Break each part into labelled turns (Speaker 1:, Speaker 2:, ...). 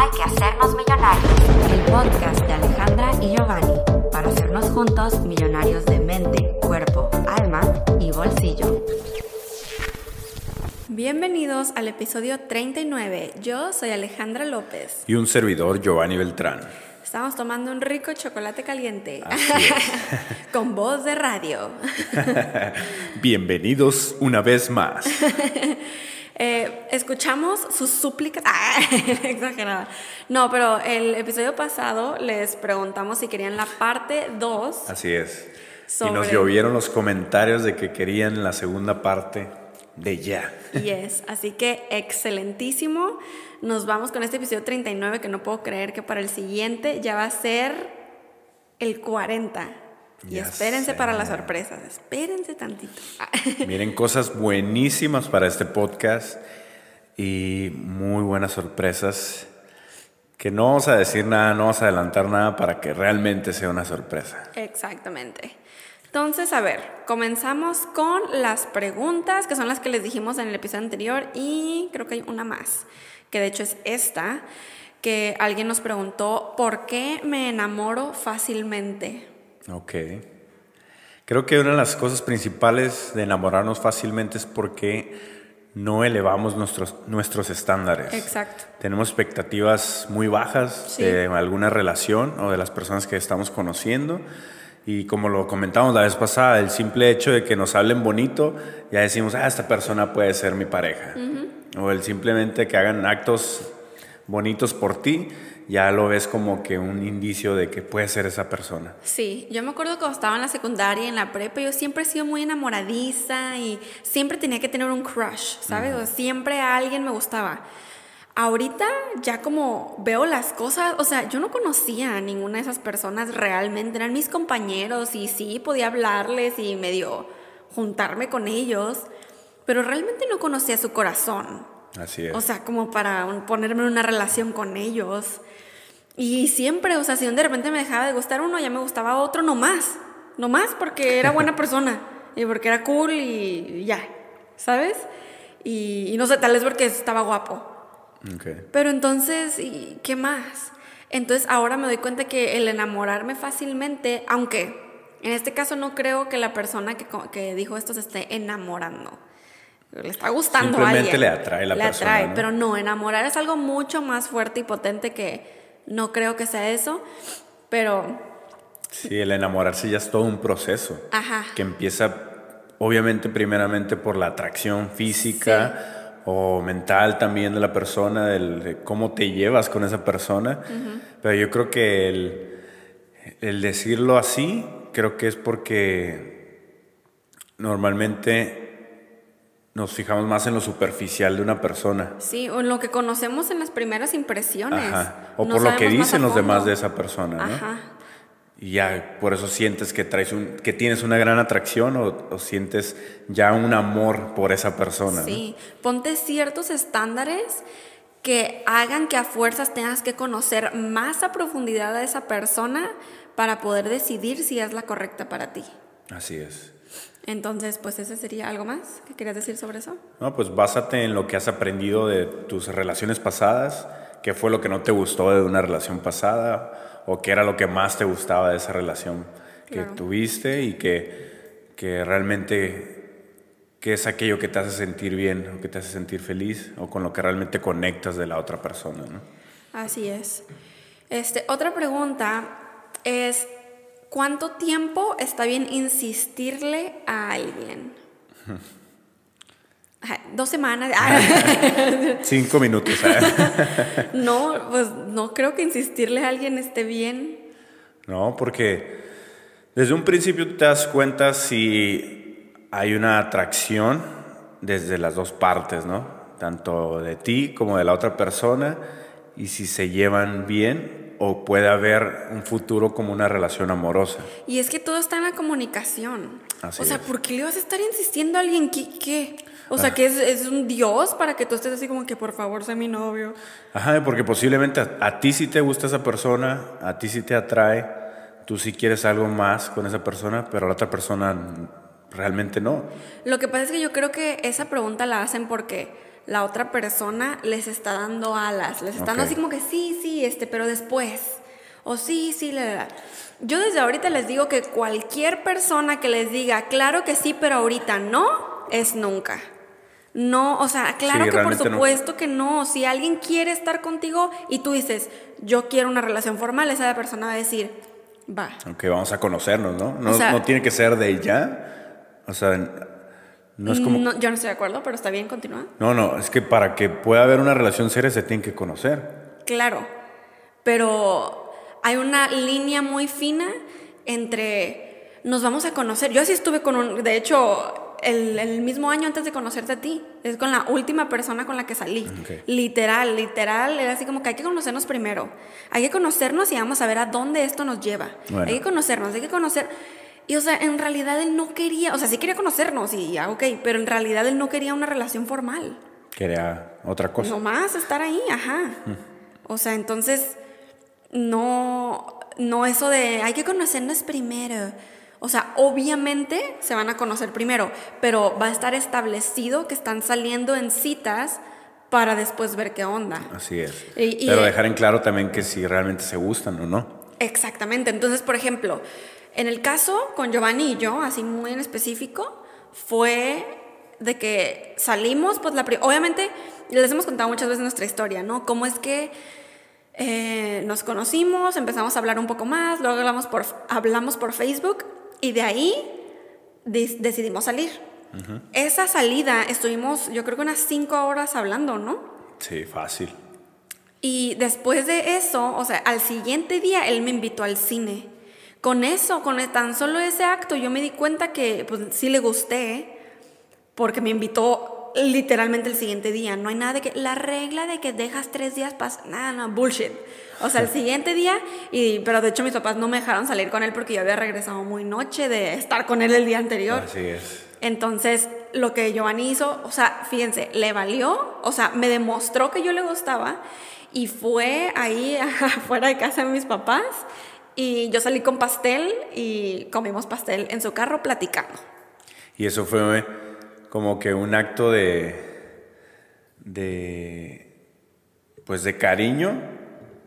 Speaker 1: Hay que hacernos millonarios. El podcast de Alejandra y Giovanni para hacernos juntos millonarios de mente, cuerpo, alma y bolsillo.
Speaker 2: Bienvenidos al episodio 39. Yo soy Alejandra López.
Speaker 3: Y un servidor, Giovanni Beltrán.
Speaker 2: Estamos tomando un rico chocolate caliente.
Speaker 3: Así es.
Speaker 2: Con voz de radio.
Speaker 3: Bienvenidos una vez más.
Speaker 2: Eh, escuchamos sus súplicas. Ah, exagerada. No, pero el episodio pasado les preguntamos si querían la parte 2.
Speaker 3: Así es. Y nos llovieron los comentarios de que querían la segunda parte de ya.
Speaker 2: Yes, así que excelentísimo. Nos vamos con este episodio 39 que no puedo creer que para el siguiente ya va a ser el 40. Y
Speaker 3: Ya
Speaker 2: espérense
Speaker 3: sé.
Speaker 2: para las sorpresas, espérense tantito.
Speaker 3: Miren cosas buenísimas para este podcast y muy buenas sorpresas. Que no vamos a decir nada, no vamos a adelantar nada para que realmente sea una sorpresa.
Speaker 2: Exactamente. Entonces, a ver, comenzamos con las preguntas, que son las que les dijimos en el episodio anterior, y creo que hay una más, que de hecho es esta, que alguien nos preguntó, ¿por qué me enamoro fácilmente?
Speaker 3: Ok. Creo que una de las cosas principales de enamorarnos fácilmente es porque no elevamos nuestros, nuestros estándares.
Speaker 2: Exacto.
Speaker 3: Tenemos expectativas muy bajas
Speaker 2: Sí.
Speaker 3: de alguna relación o de las personas que estamos conociendo. Y como lo comentamos la vez pasada, el simple hecho de que nos hablen bonito, ya decimos, ah, esta persona puede ser mi pareja. O el simplemente que hagan actos bonitos por ti, ya lo ves como que un indicio de que puede ser esa persona.
Speaker 2: Sí, yo me acuerdo cuando estaba en la secundaria en la prepa, yo siempre he sido muy enamoradiza y siempre tenía que tener un crush, ¿sabes? O sea, siempre a alguien me gustaba. Ahorita ya como veo las cosas, o sea, yo no conocía a ninguna de esas personas realmente, eran mis compañeros y sí, podía hablarles y medio juntarme con ellos, pero realmente no conocía su corazón.
Speaker 3: Así es.
Speaker 2: O sea, como para un- ponerme en una relación con ellos. Y siempre, o sea, si de repente me dejaba de gustar uno, ya me gustaba otro, no más. No más porque era buena persona. Y porque era cool y ya. ¿Sabes? Y, y no sé, tal vez porque estaba guapo.
Speaker 3: Ok.
Speaker 2: Pero entonces, ¿y ¿qué más? Entonces ahora me doy cuenta que el enamorarme fácilmente, aunque en este caso no creo que la persona que dijo esto se esté enamorando. Le está gustando a
Speaker 3: Simplemente
Speaker 2: alguien.
Speaker 3: le atrae la
Speaker 2: le
Speaker 3: persona,
Speaker 2: atrae,
Speaker 3: ¿no?
Speaker 2: pero no, enamorar es algo mucho más fuerte y potente que no creo que sea eso. Pero,
Speaker 3: Sí, el enamorarse ya es todo un proceso.
Speaker 2: ajá.
Speaker 3: que empieza obviamente primeramente por la atracción física o mental también de la persona, del, de cómo te llevas con esa persona. Pero yo creo que el, el decirlo así, creo que es porque normalmente nos fijamos más en lo superficial de una persona.
Speaker 2: Sí, o en lo que conocemos en las primeras impresiones.
Speaker 3: Ajá. O
Speaker 2: No
Speaker 3: por lo que dicen los demás de esa persona, ¿no?
Speaker 2: Ajá.
Speaker 3: Y ya por eso sientes que traes un, que tienes una gran atracción o, o sientes ya un amor por esa persona. ¿no?
Speaker 2: Sí, ponte ciertos estándares que hagan que a fuerzas tengas que conocer más a profundidad a esa persona para poder decidir si es la correcta para ti.
Speaker 3: Así es.
Speaker 2: Entonces, pues ese sería algo más que querías decir sobre eso.
Speaker 3: No, pues básate en lo que has aprendido de tus relaciones pasadas, qué fue lo que no te gustó de una relación pasada o qué era lo que más te gustaba de esa relación que
Speaker 2: Claro.
Speaker 3: tuviste y que, que realmente qué es aquello que te hace sentir bien o que te hace sentir feliz o con lo que realmente conectas de la otra persona, ¿no?
Speaker 2: Así es. Este, otra pregunta es, ¿cuánto tiempo está bien insistirle a alguien? Dos semanas. Ah,
Speaker 3: Cinco minutos. ¿eh?
Speaker 2: no, pues no creo que insistirle a alguien esté bien.
Speaker 3: No, porque desde un principio te das cuenta si hay una atracción desde las dos partes, ¿no? Tanto de ti como de la otra persona y si se llevan bien o puede haber un futuro como una relación amorosa.
Speaker 2: Y es que todo está en la comunicación.
Speaker 3: Así
Speaker 2: o sea,
Speaker 3: es.
Speaker 2: ¿por qué le vas a estar insistiendo a alguien que qué? O sea, que es, es un dios para que tú estés así como que por favor sea mi novio.
Speaker 3: Ajá, porque posiblemente a, a ti sí te gusta esa persona, a ti sí te atrae, tú sí quieres algo más con esa persona, pero a la otra persona realmente no.
Speaker 2: Lo que pasa es que yo creo que esa pregunta la hacen porque la otra persona les está dando alas, les está dando así como que sí, sí, este, pero después. O sí, sí, la, la. Yo desde ahorita les digo que cualquier persona que les diga, claro que sí, pero ahorita no, es nunca. No, o sea, claro
Speaker 3: Sí,
Speaker 2: que por
Speaker 3: no.
Speaker 2: supuesto que no. Si alguien quiere estar contigo y tú dices, yo quiero una relación formal, esa persona va a decir, va.
Speaker 3: Ok, vamos a conocernos, ¿no? No,
Speaker 2: O sea-
Speaker 3: no tiene que ser de ya. O sea, no es como...
Speaker 2: No, yo no estoy de acuerdo, pero está bien, continúa.
Speaker 3: No, no, es que para que pueda haber una relación seria se tienen que conocer.
Speaker 2: Claro, pero hay una línea muy fina entre nos vamos a conocer. Yo así estuve con un, de hecho, el, el mismo año antes de conocerte a ti, es con la última persona con la que salí.
Speaker 3: Ok.
Speaker 2: Literal, literal, era así como que hay que conocernos primero. Hay que conocernos y vamos a ver a dónde esto nos lleva.
Speaker 3: Bueno.
Speaker 2: Hay que conocernos, hay que conocer. Y o sea, en realidad él no quería, o sea, sí quería conocernos y ya, ok, pero en realidad él no quería una relación formal.
Speaker 3: Quería otra cosa.
Speaker 2: Nomás estar ahí, ajá. O sea, entonces, no, no eso de hay que conocernos primero. O sea, obviamente se van a conocer primero, pero va a estar establecido que están saliendo en citas para después ver qué onda.
Speaker 3: Así es.
Speaker 2: Y- y-
Speaker 3: Pero dejar en claro también que si realmente se gustan o no.
Speaker 2: Exactamente. Entonces, por ejemplo, en el caso con Giovanni y yo, así muy en específico, fue de que salimos, pues la obviamente les hemos contado muchas veces nuestra historia, ¿no? Cómo es que eh, nos conocimos, empezamos a hablar un poco más, luego hablamos por, hablamos por Facebook y de ahí decidimos salir. Esa salida estuvimos, yo creo que unas cinco horas hablando, ¿no?
Speaker 3: Sí, fácil.
Speaker 2: Y después de eso, o sea, al siguiente día él me invitó al cine. Con eso, con tan solo ese acto, yo me di cuenta que pues sí le gusté, porque me invitó literalmente el siguiente día. No hay nada de que la regla de que dejas tres días pasa, nada, no, bullshit. O sea, el siguiente día, y, pero de hecho mis papás no me dejaron salir con él porque yo había regresado muy noche de estar con él el día anterior.
Speaker 3: Así es.
Speaker 2: Entonces, lo que Giovanni hizo, o sea, fíjense, le valió, o sea, me demostró que yo le gustaba y fue ahí afuera de casa de mis papás y yo salí con pastel y comimos pastel en su carro platicando.
Speaker 3: Y eso fue como que un acto de, de, pues de cariño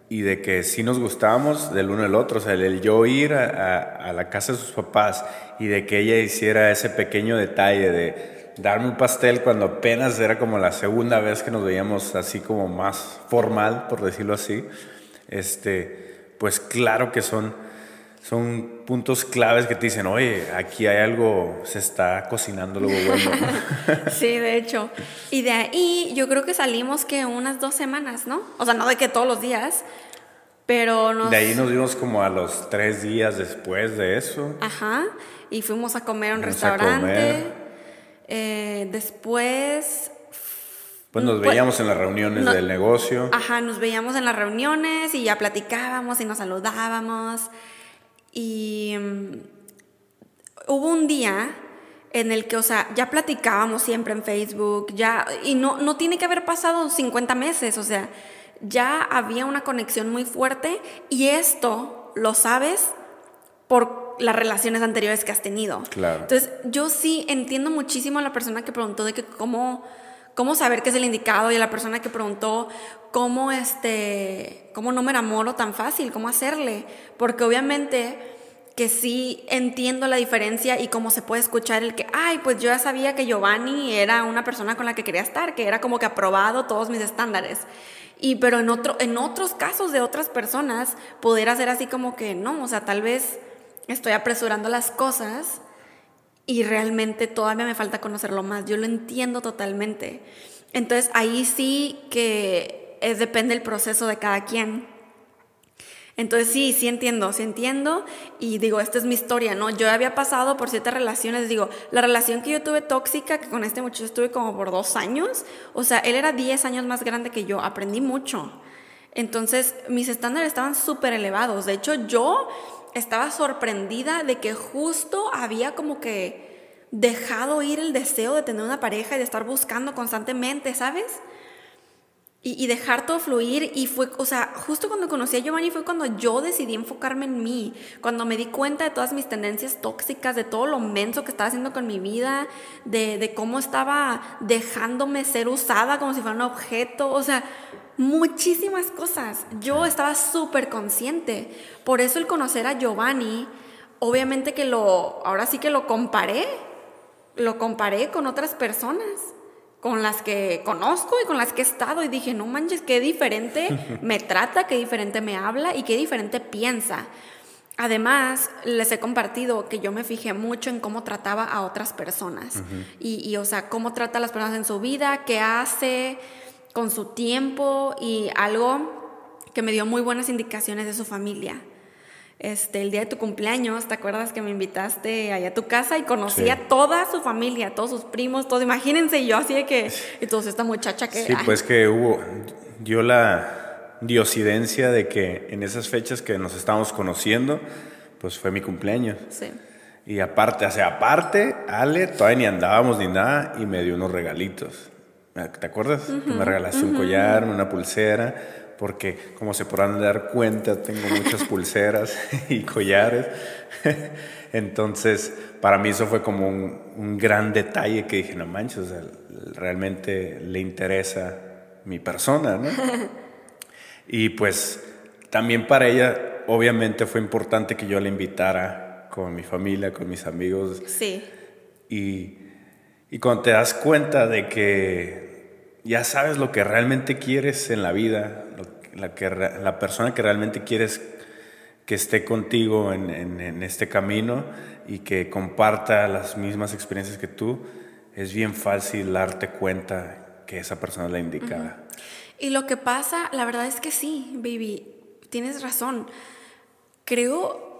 Speaker 3: y de que sí nos gustábamos del uno al otro. O sea, el, el yo ir a, a- a la casa de sus papás y de que ella hiciera ese pequeño detalle de darme un pastel cuando apenas era como la segunda vez que nos veíamos así como más formal, por decirlo así. Este, pues claro que son son puntos claves que te dicen, oye, aquí hay algo, se está cocinando algo bueno.
Speaker 2: Sí, de hecho. Y de ahí yo creo que salimos que unas dos semanas, ¿no? O sea, no de que todos los días, pero nos...
Speaker 3: De ahí nos vimos como a los tres días después de eso.
Speaker 2: Ajá, y fuimos a comer a un
Speaker 3: Fuimos a
Speaker 2: restaurante.
Speaker 3: comer.
Speaker 2: Eh, después,
Speaker 3: Pues nos
Speaker 2: Pues,
Speaker 3: veíamos en las reuniones
Speaker 2: no-
Speaker 3: del negocio.
Speaker 2: ajá, nos veíamos en las reuniones y ya platicábamos y nos saludábamos. Y mm, hubo un día en el que, o sea, ya platicábamos siempre en Facebook, ya, y no, no tiene que haber pasado 50 meses, o sea, ya había una conexión muy fuerte y esto lo sabes por las relaciones anteriores que has tenido.
Speaker 3: Claro.
Speaker 2: Entonces, yo sí entiendo muchísimo a la persona que preguntó de que cómo, cómo saber qué es el indicado y la persona que preguntó cómo, este, cómo no me enamoro tan fácil, cómo hacerle. Porque obviamente que sí entiendo la diferencia y cómo se puede escuchar el que, ay, pues yo ya sabía que Giovanni era una persona con la que quería estar, que era como que aprobado todos mis estándares. Y pero en, otro, en otros casos de otras personas, poder hacer así como que no, o sea, tal vez estoy apresurando las cosas y realmente todavía me falta conocerlo más. Yo lo entiendo totalmente. Entonces ahí sí que es, depende del proceso de cada quien. Entonces sí, sí entiendo, sí entiendo y digo, esta es mi historia, ¿no? Yo había pasado por siete relaciones, digo, la relación que yo tuve tóxica, que con este muchacho estuve como por dos años, o sea, él era 10 años más grande que yo, aprendí mucho. Entonces mis estándares estaban súper elevados, de hecho yo estaba sorprendida de que justo había como que dejado ir el deseo de tener una pareja y de estar buscando constantemente, ¿sabes? y, dejar todo fluir. Y fue, o sea, justo cuando conocí a Giovanni fue cuando yo decidí enfocarme en mí, cuando me di cuenta de todas mis tendencias tóxicas, de todo lo menso que estaba haciendo con mi vida, de, de cómo estaba dejándome ser usada como si fuera un objeto, o sea, muchísimas cosas. Yo estaba súper consciente. Por eso el conocer a Giovanni, obviamente que lo, ahora sí que lo comparé, lo comparé con otras personas con las que conozco y con las que he estado y dije, no manches, qué diferente me trata, qué diferente me habla y qué diferente piensa. Además, les he compartido que yo me fijé mucho en cómo trataba a otras personas y, y, o sea, cómo trata a las personas en su vida, qué hace con su tiempo y algo que me dio muy buenas indicaciones de su familia este, el día de tu cumpleaños, ¿te acuerdas que me invitaste allá a tu casa y conocí a toda su familia, todos sus primos, todos? Imagínense yo así de que, y todos esta muchacha que...
Speaker 3: Sí, pues que hubo, dio la diosidencia de que en esas fechas que nos estábamos conociendo, pues fue mi cumpleaños. Sí. Y aparte, o sea, aparte, Ale, todavía ni andábamos ni nada y me dio unos regalitos. ¿Te acuerdas? me regalaste un collar, una pulsera porque como se podrán dar cuenta, tengo muchas pulseras y collares. Entonces, para mí eso fue como un, gran detalle que dije, no manches, realmente le interesa mi persona, ¿no? Y pues también para ella, obviamente fue importante que yo la invitara con mi familia, con mis amigos.
Speaker 2: Sí.
Speaker 3: Y, y cuando te das cuenta de que ya sabes lo que realmente quieres en la vida, la, persona que realmente quieres que esté contigo en, en, este camino y que comparta las mismas experiencias que tú, es bien fácil darte cuenta que esa persona es la indicada.
Speaker 2: Y lo que pasa, la verdad es que sí, baby, tienes razón. Creo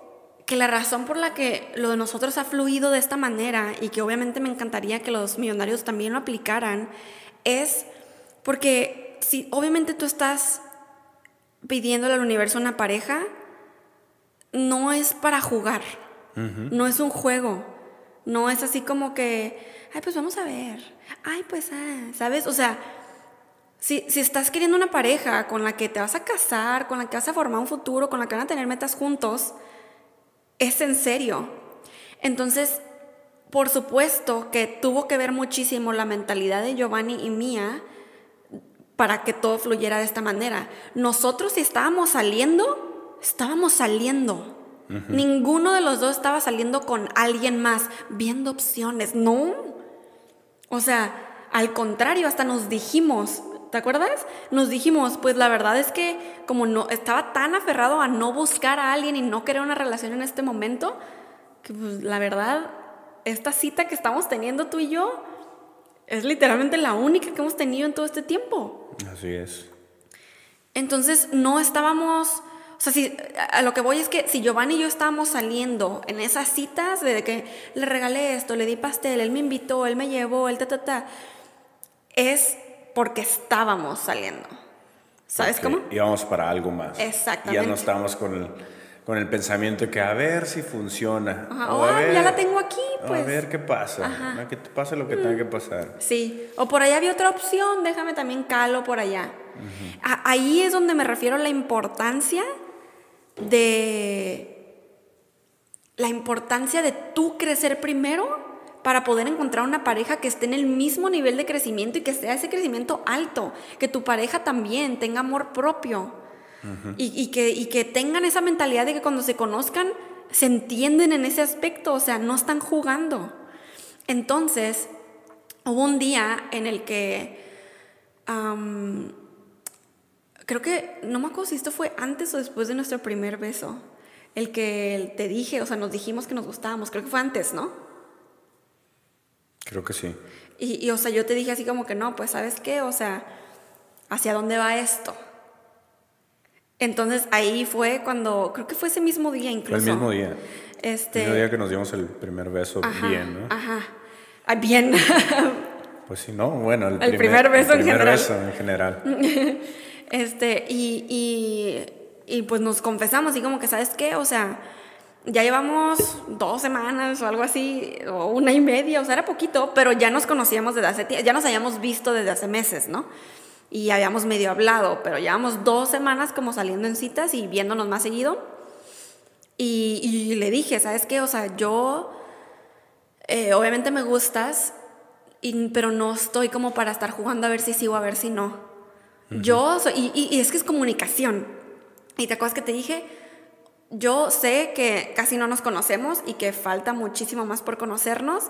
Speaker 2: que la razón por la que lo de nosotros ha fluido de esta manera y que obviamente me encantaría que los millonarios también lo aplicaran es porque si obviamente tú estás pidiéndole al universo una pareja, no es para jugar, no es un juego, no es así como que, ay, pues vamos a ver, ay, pues, ah, ¿sabes? O sea, si, si estás queriendo una pareja con la que te vas a casar, con la que vas a formar un futuro, con la que van a tener metas juntos, es en serio. Entonces, por supuesto que tuvo que ver muchísimo la mentalidad de Giovanni y mía para que todo fluyera de esta manera. Nosotros si estábamos saliendo, estábamos saliendo. Ninguno de los dos estaba saliendo con alguien más, viendo opciones, no. O sea, al contrario, hasta nos dijimos, ¿te acuerdas? Nos dijimos, pues la verdad es que como no estaba tan aferrado a no buscar a alguien y no querer una relación en este momento, que pues la verdad, esta cita que estamos teniendo tú y yo es literalmente la única que hemos tenido en todo este tiempo.
Speaker 3: Así es.
Speaker 2: Entonces no estábamos, o sea, si, a lo que voy es que si Giovanni y yo estábamos saliendo en esas citas de que le regalé esto, le di pastel, él me invitó, él me llevó, él ta, ta, ta, es porque estábamos saliendo. ¿Sabes cómo?
Speaker 3: Íbamos para algo más.
Speaker 2: Exactamente.
Speaker 3: Ya no estábamos con el con el pensamiento de que a ver si funciona.
Speaker 2: o a ver, ya la tengo aquí, pues.
Speaker 3: A ver qué pasa. Que te pase lo que tenga que pasar.
Speaker 2: Sí. O por allá había otra opción, déjame también calo por allá. Ahí es donde me refiero a la importancia de. La importancia de tú crecer primero para poder encontrar una pareja que esté en el mismo nivel de crecimiento y que sea ese crecimiento alto, que tu pareja también tenga amor propio y, que, que tengan esa mentalidad de que cuando se conozcan se entienden en ese aspecto, o sea, no están jugando. Entonces, hubo un día en el que, creo que, no me acuerdo si esto fue antes o después de nuestro primer beso, el que te dije, o sea, nos dijimos que nos gustábamos, creo que fue antes, ¿no?
Speaker 3: Creo que sí.
Speaker 2: Y, y, o sea, yo te dije así como que no, pues sabes qué, o sea, ¿hacia dónde va esto? Entonces ahí fue cuando, creo que fue ese mismo día incluso.
Speaker 3: el mismo día. Este... El mismo día que nos dimos el primer beso bien, ¿no?
Speaker 2: Ajá. Ah, bien.
Speaker 3: pues sí, no, bueno,
Speaker 2: el, el primer, beso
Speaker 3: el
Speaker 2: primer en general.
Speaker 3: beso en general.
Speaker 2: este, y, y, y pues nos confesamos y como que, ¿sabes qué? O sea, ya llevamos dos semanas o algo así, o una y media, o sea, era poquito, pero ya nos conocíamos desde hace tiempo, ya nos habíamos visto desde hace meses, ¿no? y habíamos medio hablado, pero llevamos dos semanas como saliendo en citas y viéndonos más seguido. Y, y le dije, ¿sabes qué? O sea, yo, eh, obviamente me gustas, y, pero no estoy como para estar jugando a ver si sigo, a ver si no. Yo soy, y, y, es que es comunicación. Y te acuerdas que te dije, yo sé que casi no nos conocemos y que falta muchísimo más por conocernos,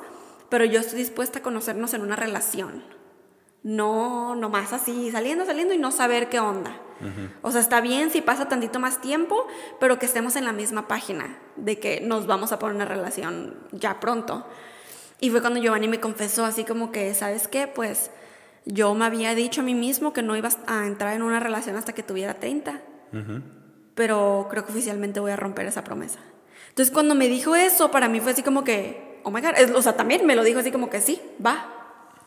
Speaker 2: pero yo estoy dispuesta a conocernos en una relación. No, no más así, saliendo, saliendo y no saber qué onda. O sea, está bien si pasa tantito más tiempo, pero que estemos en la misma página de que nos vamos a poner una relación ya pronto. Y fue cuando Giovanni me confesó así como que, ¿sabes qué? Pues yo me había dicho a mí mismo que no iba a entrar en una relación hasta que tuviera 30. Pero creo que oficialmente voy a romper esa promesa. Entonces cuando me dijo eso, para mí fue así como que, oh my God, o sea, también me lo dijo así como que sí, va.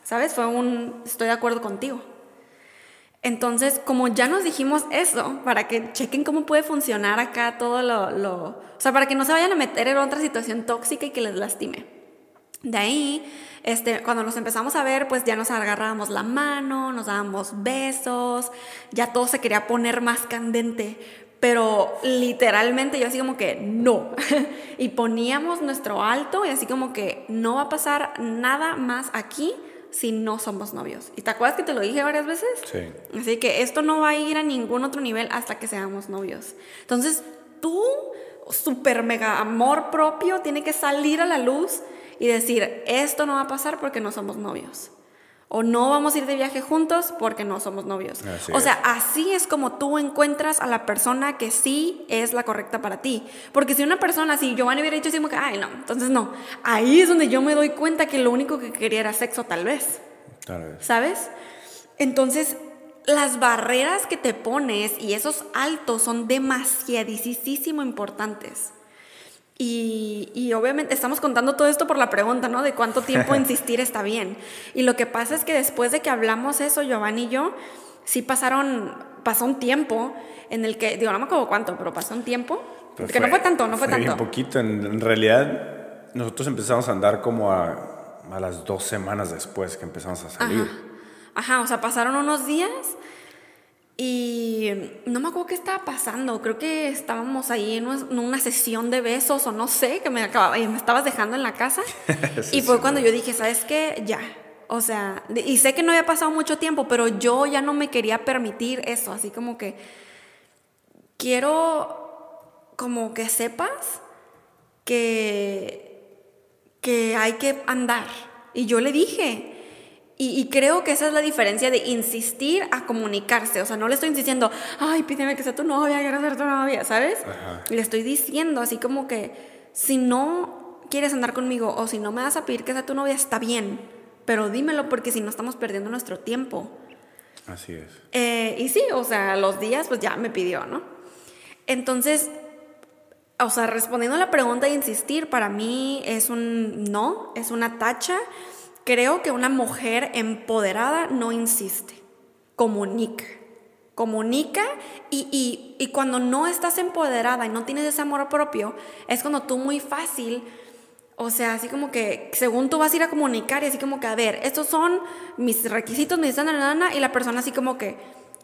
Speaker 2: ¿Sabes? Fue un, estoy de acuerdo contigo. Entonces, como ya nos dijimos eso, para que chequen cómo puede funcionar acá todo lo, O sea, para que no se vayan a meter en otra situación tóxica y que les lastime. De ahí, este, cuando nos empezamos a ver, pues ya nos agarrábamos la mano, nos dábamos besos, ya todo se quería poner más candente, pero literalmente yo así como que no. y poníamos nuestro alto y así como que no va a pasar nada más aquí si no somos novios. ¿Y te acuerdas que te lo dije varias veces?
Speaker 3: Sí.
Speaker 2: Así que esto no va a ir a ningún otro nivel hasta que seamos novios. Entonces, tú, super mega amor propio, tiene que salir a la luz y decir, esto no va a pasar porque no somos novios. O no vamos a ir de viaje juntos porque no somos novios. o sea, así es como tú encuentras a la persona que sí es la correcta para ti. Porque si una persona, si Giovanni hubiera dicho así como que, ay, no, entonces no. Ahí es donde yo me doy cuenta que lo único que quería era sexo, tal vez.
Speaker 3: Tal vez.
Speaker 2: ¿Sabes? Entonces, las barreras que te pones y esos altos son demasiadísimo importantes. Y, obviamente estamos contando todo esto por la pregunta, ¿no? De cuánto tiempo insistir está bien. Y lo que pasa es que después de que hablamos eso, Giovanni y yo, sí pasaron, pasó un tiempo en el que, digo, no me acuerdo cuánto, pero pasó un tiempo. que no fue tanto, no fue, tanto.
Speaker 3: Un poquito, en, realidad nosotros empezamos a andar como a, a, las dos semanas después que empezamos a salir.
Speaker 2: Ajá, o sea, pasaron unos días y no me acuerdo qué estaba pasando. Creo que estábamos ahí en una sesión de besos o no sé, que me, acababa, me estabas dejando en la casa. y fue cuando yo dije, ¿sabes qué? Ya. O sea, y sé que no había pasado mucho tiempo, pero yo ya no me quería permitir eso. Así como que quiero como que sepas que, que hay que andar. Y yo le dije, y, creo que esa es la diferencia de insistir a comunicarse. O sea, no le estoy insistiendo, ay, pídeme que sea tu novia, quiero ser tu novia, ¿sabes? Le estoy diciendo así como que si no quieres andar conmigo o si no me vas a pedir que sea tu novia, está bien. Pero dímelo porque si no estamos perdiendo nuestro tiempo.
Speaker 3: Así es.
Speaker 2: Eh, y sí, o sea, los días pues ya me pidió, ¿no? Entonces, o sea, respondiendo a la pregunta de insistir, para mí es un no, es una tacha Creo que una mujer empoderada no insiste, comunica. Comunica y, y, cuando no estás empoderada y no tienes ese amor propio, es cuando tú muy fácil, o sea, así como que según tú vas a ir a comunicar y así como que, a ver, estos son mis requisitos, mis nana, y la persona así como que,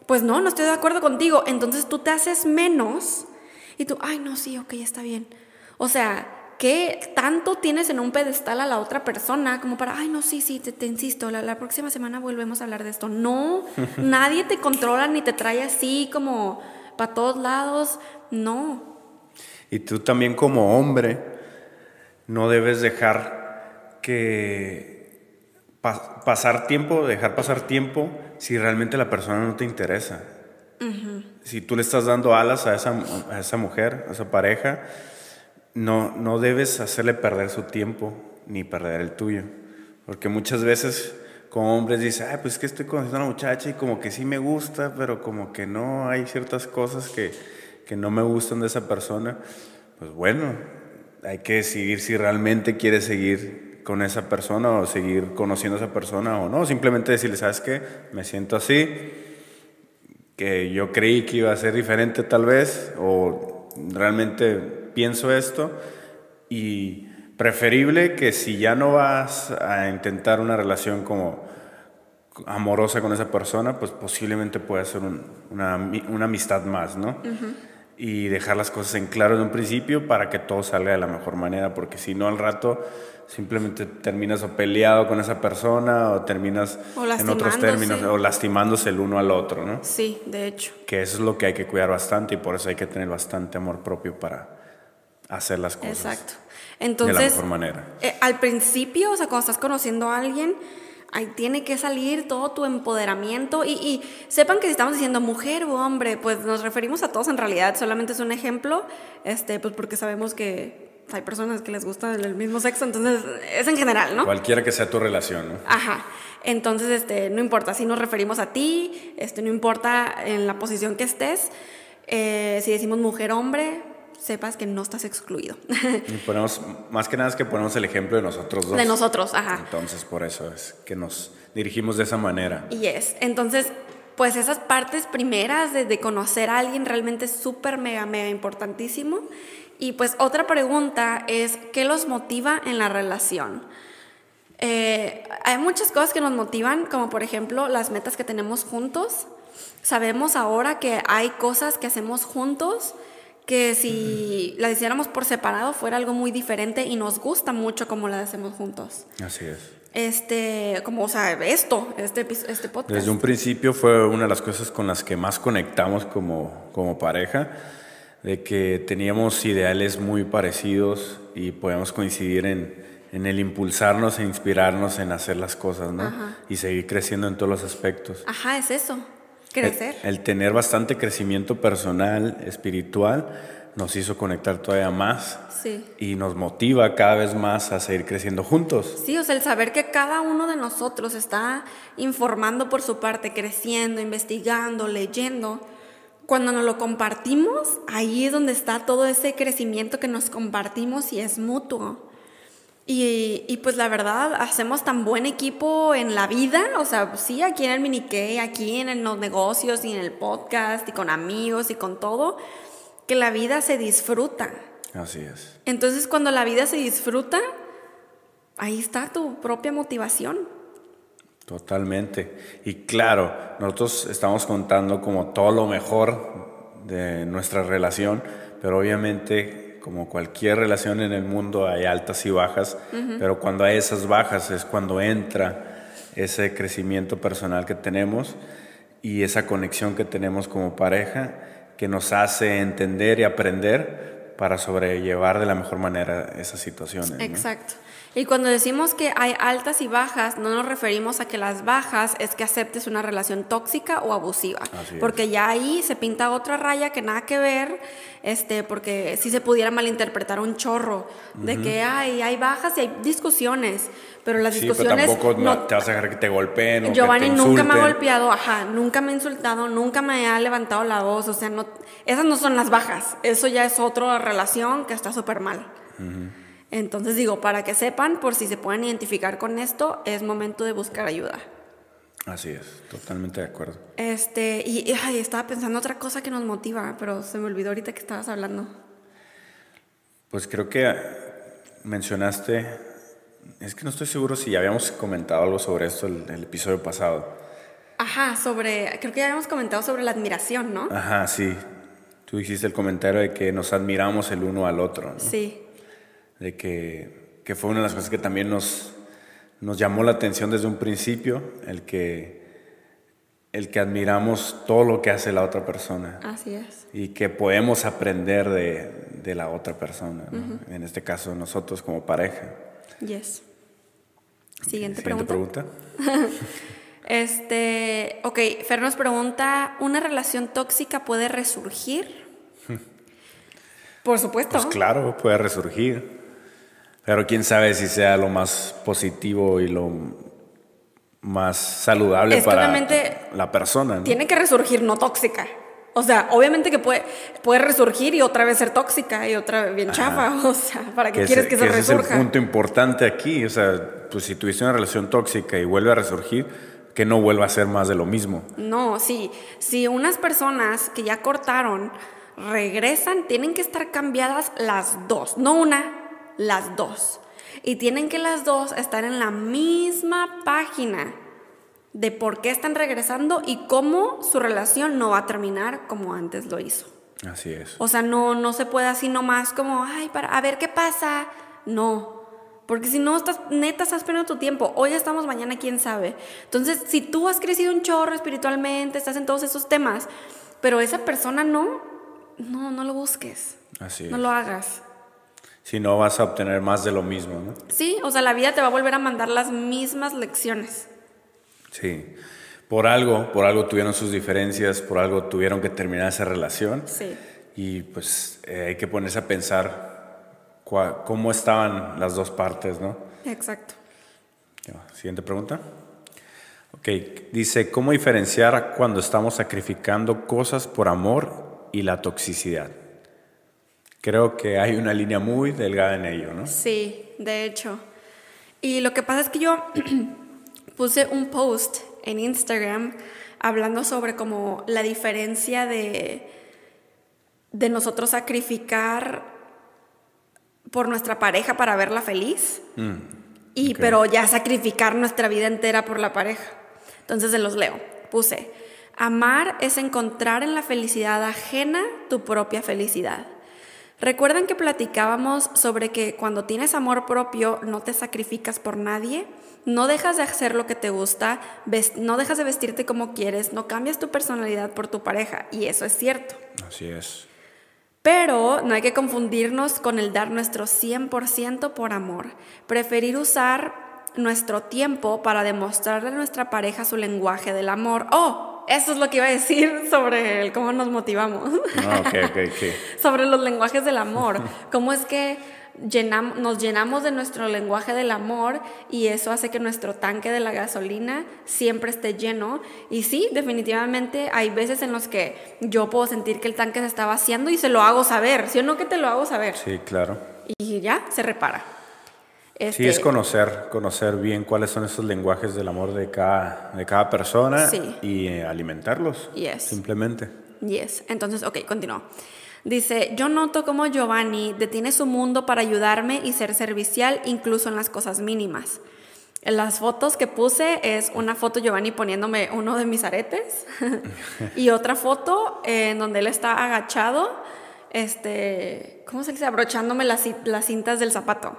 Speaker 2: pues no, no estoy de acuerdo contigo. Entonces tú te haces menos y tú, ay, no, sí, ok, está bien. O sea, ¿qué tanto tienes en un pedestal a la otra persona como para, ay, no, sí, sí, te, insisto, la, próxima semana volvemos a hablar de esto? No, nadie te controla ni te trae así como para todos lados, no.
Speaker 3: Y tú también como hombre no debes dejar que pasar tiempo, dejar pasar tiempo si realmente la persona no te interesa. Si tú le estás dando alas a esa, a esa mujer, a esa pareja, no, no debes hacerle perder su tiempo ni perder el tuyo. Porque muchas veces como hombres dicen, ah, pues que estoy conociendo a una muchacha y como que sí me gusta, pero como que no, hay ciertas cosas que, que no me gustan de esa persona. Pues bueno, hay que decidir si realmente quieres seguir con esa persona o seguir conociendo a esa persona o no. Simplemente decirle, ¿sabes qué? Me siento así, que yo creí que iba a ser diferente tal vez, o realmente pienso esto y preferible que si ya no vas a intentar una relación como, amorosa con esa persona, pues posiblemente puede ser una, una, amistad más, ¿no? Y dejar las cosas en claro de un principio para que todo salga de la mejor manera, porque si no al rato simplemente terminas o peleado con esa persona o terminas en otros términos o lastimándose el uno al otro, ¿no?
Speaker 2: Sí, de hecho.
Speaker 3: Que eso es lo que hay que cuidar bastante y por eso hay que tener bastante amor propio para hacer las cosas.
Speaker 2: Exacto. Entonces, de la
Speaker 3: mejor manera.
Speaker 2: Eh, al principio, o sea, cuando estás conociendo a alguien, ahí tiene que salir todo tu empoderamiento y, sepan que si estamos diciendo mujer o hombre, pues nos referimos a todos en realidad, solamente es un ejemplo, este, pues porque sabemos que hay personas que les gusta el mismo sexo, entonces es en general, ¿no?
Speaker 3: Cualquiera que sea tu relación, ¿no?
Speaker 2: Ajá. Entonces, este, no importa si nos referimos a ti, este, no importa en la posición que estés, eh, si decimos mujer, hombre, sepas que no estás excluido.
Speaker 3: Y ponemos, más que nada es que ponemos el ejemplo de nosotros dos.
Speaker 2: De nosotros, ajá.
Speaker 3: Entonces, por eso es que nos dirigimos de esa manera.
Speaker 2: Y es, entonces, pues esas partes primeras de, de conocer a alguien realmente es súper, mega, mega importantísimo. Y pues otra pregunta es, ¿qué los motiva en la relación? Eh, hay muchas cosas que nos motivan, como por ejemplo las metas que tenemos juntos. Sabemos ahora que hay cosas que hacemos juntos que si las hiciéramos por separado fuera algo muy diferente y nos gusta mucho como las hacemos juntos.
Speaker 3: Así es.
Speaker 2: Este, como, o sea, esto, este, este podcast.
Speaker 3: Desde un principio fue una de las cosas con las que más conectamos como, como pareja de que teníamos ideales muy parecidos y podíamos coincidir en, en el impulsarnos e inspirarnos en hacer las cosas, ¿no? Y seguir creciendo en todos los aspectos.
Speaker 2: Ajá, es eso, crecer.
Speaker 3: El, tener bastante crecimiento personal, espiritual, nos hizo conectar todavía más
Speaker 2: sí.
Speaker 3: y nos motiva cada vez más a seguir creciendo juntos.
Speaker 2: Sí, o sea, el saber que cada uno de nosotros está informando por su parte, creciendo, investigando, leyendo, cuando nos lo compartimos, ahí es donde está todo ese crecimiento que nos compartimos y es mutuo. Y, pues la verdad, hacemos tan buen equipo en la vida, o sea, sí, aquí en el Minique, aquí en los negocios y en el podcast y con amigos y con todo, que la vida se disfruta.
Speaker 3: Así es.
Speaker 2: Entonces cuando la vida se disfruta, ahí está tu propia motivación.
Speaker 3: Totalmente. Y claro, nosotros estamos contando como todo lo mejor de nuestra relación, pero obviamente como cualquier relación en el mundo hay altas y bajas, pero cuando hay esas bajas es cuando entra ese crecimiento personal que tenemos y esa conexión que tenemos como pareja que nos hace entender y aprender para sobrellevar de la mejor manera esas situaciones.
Speaker 2: Exacto. Y cuando decimos que hay altas y bajas, no nos referimos a que las bajas es que aceptes una relación tóxica o abusiva, porque ya ahí se pinta otra raya que nada que ver, este, porque si se pudiera malinterpretar un chorro de que hay, hay bajas y hay discusiones, pero las discusiones
Speaker 3: tampoco no, te vas a dejar que te golpeen. O
Speaker 2: Giovanni nunca me ha golpeado, ajá, nunca me ha insultado, nunca me ha levantado la voz, o sea, no, esas no son las bajas, eso ya es otra relación que está súper mal. Entonces digo, para que sepan, por si se pueden identificar con esto, es momento de buscar ayuda.
Speaker 3: Así es, totalmente de acuerdo.
Speaker 2: Este, y estaba pensando otra cosa que nos motiva, pero se me olvidó ahorita que estabas hablando.
Speaker 3: Pues creo que mencionaste, es que no estoy seguro si ya habíamos comentado algo sobre esto el, el episodio pasado.
Speaker 2: Ajá, sobre, creo que ya habíamos comentado sobre la admiración, ¿no?
Speaker 3: Ajá, sí. Tú hiciste el comentario de que nos admiramos el uno al otro, ¿no?
Speaker 2: Sí
Speaker 3: de que, que, fue una de las cosas que también nos, nos llamó la atención desde un principio, el que, el que admiramos todo lo que hace la otra persona.
Speaker 2: Así es.
Speaker 3: Y que podemos aprender de, de la otra persona, en este caso nosotros como pareja.
Speaker 2: Yes. Siguiente,
Speaker 3: Siguiente pregunta.
Speaker 2: este, ok, Fer nos pregunta, ¿una relación tóxica puede resurgir? Por supuesto.
Speaker 3: Pues claro, puede resurgir. Pero quién sabe si sea lo más positivo y lo más saludable para la persona.
Speaker 2: Tiene que resurgir no tóxica. O sea, obviamente que puede, puede resurgir y otra vez ser tóxica y otra vez bien chafa. O sea, ¿para qué quieres que, se resurja? Ese
Speaker 3: es el punto importante aquí. O sea, pues si tuviste una relación tóxica y vuelve a resurgir, que no vuelva a ser más de lo mismo.
Speaker 2: No, sí. Si unas personas que ya cortaron regresan, tienen que estar cambiadas las dos. No una, las dos. Y tienen que las dos estar en la misma página. De por qué están regresando y cómo su relación no va a terminar como antes lo hizo.
Speaker 3: Así es.
Speaker 2: O sea, no, no se puede así nomás como, ay, para, a ver qué pasa. No. Porque si no, estás, neta, estás perdiendo tu tiempo. Hoy estamos, mañana quién sabe. Entonces, si tú has crecido un chorro espiritualmente, estás en todos esos temas, pero esa persona no, no, no lo busques.
Speaker 3: Así
Speaker 2: No
Speaker 3: es.
Speaker 2: lo hagas.
Speaker 3: Si no, vas a obtener más de lo mismo, ¿no?
Speaker 2: Sí, o sea, la vida te va a volver a mandar las mismas lecciones.
Speaker 3: Sí. Por algo, por algo tuvieron sus diferencias, por algo tuvieron que terminar esa relación.
Speaker 2: Sí.
Speaker 3: Y pues eh, hay que ponerse a pensar cua- cómo estaban las dos partes, ¿no?
Speaker 2: Exacto.
Speaker 3: Siguiente pregunta. Ok, dice, ¿cómo diferenciar cuando estamos sacrificando cosas por amor y la toxicidad? Creo que hay una línea muy delgada en ello, ¿no?
Speaker 2: Sí, de hecho. Y lo que pasa es que yo puse un post en Instagram hablando sobre como la diferencia de, de nosotros sacrificar por nuestra pareja para verla feliz y
Speaker 3: ok.
Speaker 2: pero ya sacrificar nuestra vida entera por la pareja. Entonces se los leo. Puse, amar es encontrar en la felicidad ajena tu propia felicidad. ¿Recuerdan que platicábamos sobre que cuando tienes amor propio no te sacrificas por nadie? No dejas de hacer lo que te gusta, no dejas de vestirte como quieres, no cambias tu personalidad por tu pareja. Y eso es cierto.
Speaker 3: Así es.
Speaker 2: Pero no hay que confundirnos con el dar nuestro 100% por amor. Preferir usar nuestro tiempo para demostrarle a nuestra pareja su lenguaje del amor. Oh, eso es lo que iba a decir sobre el cómo nos motivamos.
Speaker 3: No, ok, ok, ok.
Speaker 2: sobre los lenguajes del amor. Cómo es que llenam- nos llenamos de nuestro lenguaje del amor y eso hace que nuestro tanque de la gasolina siempre esté lleno. Y sí, definitivamente hay veces en los que yo puedo sentir que el tanque se está vaciando y se lo hago saber. ¿Sí o no que te lo hago saber?
Speaker 3: Sí, claro.
Speaker 2: Y ya, se repara.
Speaker 3: Sí,
Speaker 2: Este,
Speaker 3: es conocer, conocer bien cuáles son esos lenguajes del amor de cada, de cada persona
Speaker 2: Sí.
Speaker 3: y eh, alimentarlos.
Speaker 2: Yes.
Speaker 3: Simplemente.
Speaker 2: Yes. Entonces, ok, continúo. Dice, yo noto como Giovanni detiene su mundo para ayudarme y ser servicial incluso en las cosas mínimas. En las fotos que puse es una foto Giovanni poniéndome uno de mis aretes y otra foto eh, en donde él está agachado, este, ¿cómo se dice? Abrochándome las, las cintas del zapato.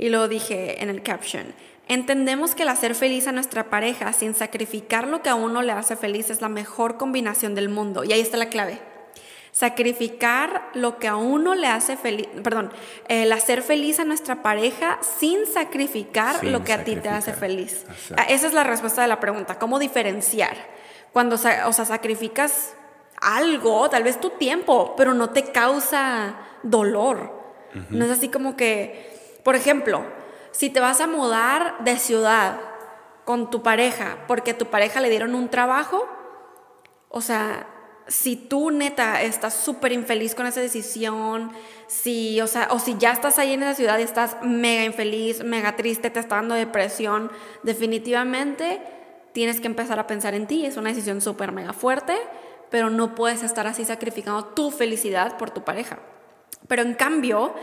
Speaker 2: Y luego dije en el caption, entendemos que el hacer feliz a nuestra pareja sin sacrificar lo que a uno le hace feliz es la mejor combinación del mundo. Y ahí está la clave. Sacrificar lo que a uno le hace feliz, perdón, el hacer feliz a nuestra pareja sin sacrificar
Speaker 3: Sin
Speaker 2: lo que a ti te hace feliz.
Speaker 3: Exacto.
Speaker 2: Ah, Esa es la respuesta de la pregunta. ¿Cómo diferenciar? Cuando, o sea, sacrificas algo, tal vez tu tiempo, pero no te causa dolor. No es así como que, por ejemplo, si te vas a mudar de ciudad con tu pareja porque tu pareja le dieron un trabajo, o sea, si tú neta estás súper infeliz con esa decisión, si, o sea, o si ya estás ahí en esa ciudad y estás mega infeliz, mega triste, te está dando depresión, definitivamente tienes que empezar a pensar en ti. Es una decisión súper mega fuerte, pero no puedes estar así sacrificando tu felicidad por tu pareja. Pero en cambio,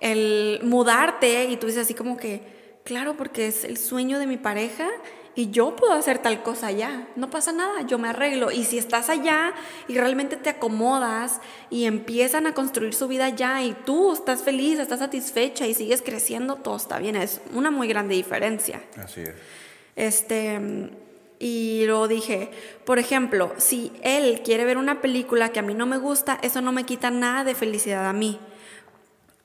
Speaker 2: el mudarte y tú dices así como que, claro, porque es el sueño de mi pareja y yo puedo hacer tal cosa allá, no pasa nada, yo me arreglo. Y si estás allá y realmente te acomodas y empiezan a construir su vida allá y tú estás feliz, estás satisfecha y sigues creciendo, todo está bien, es una muy grande diferencia.
Speaker 3: Así es.
Speaker 2: Este, y luego dije, por ejemplo, si él quiere ver una película que a mí no me gusta, eso no me quita nada de felicidad a mí.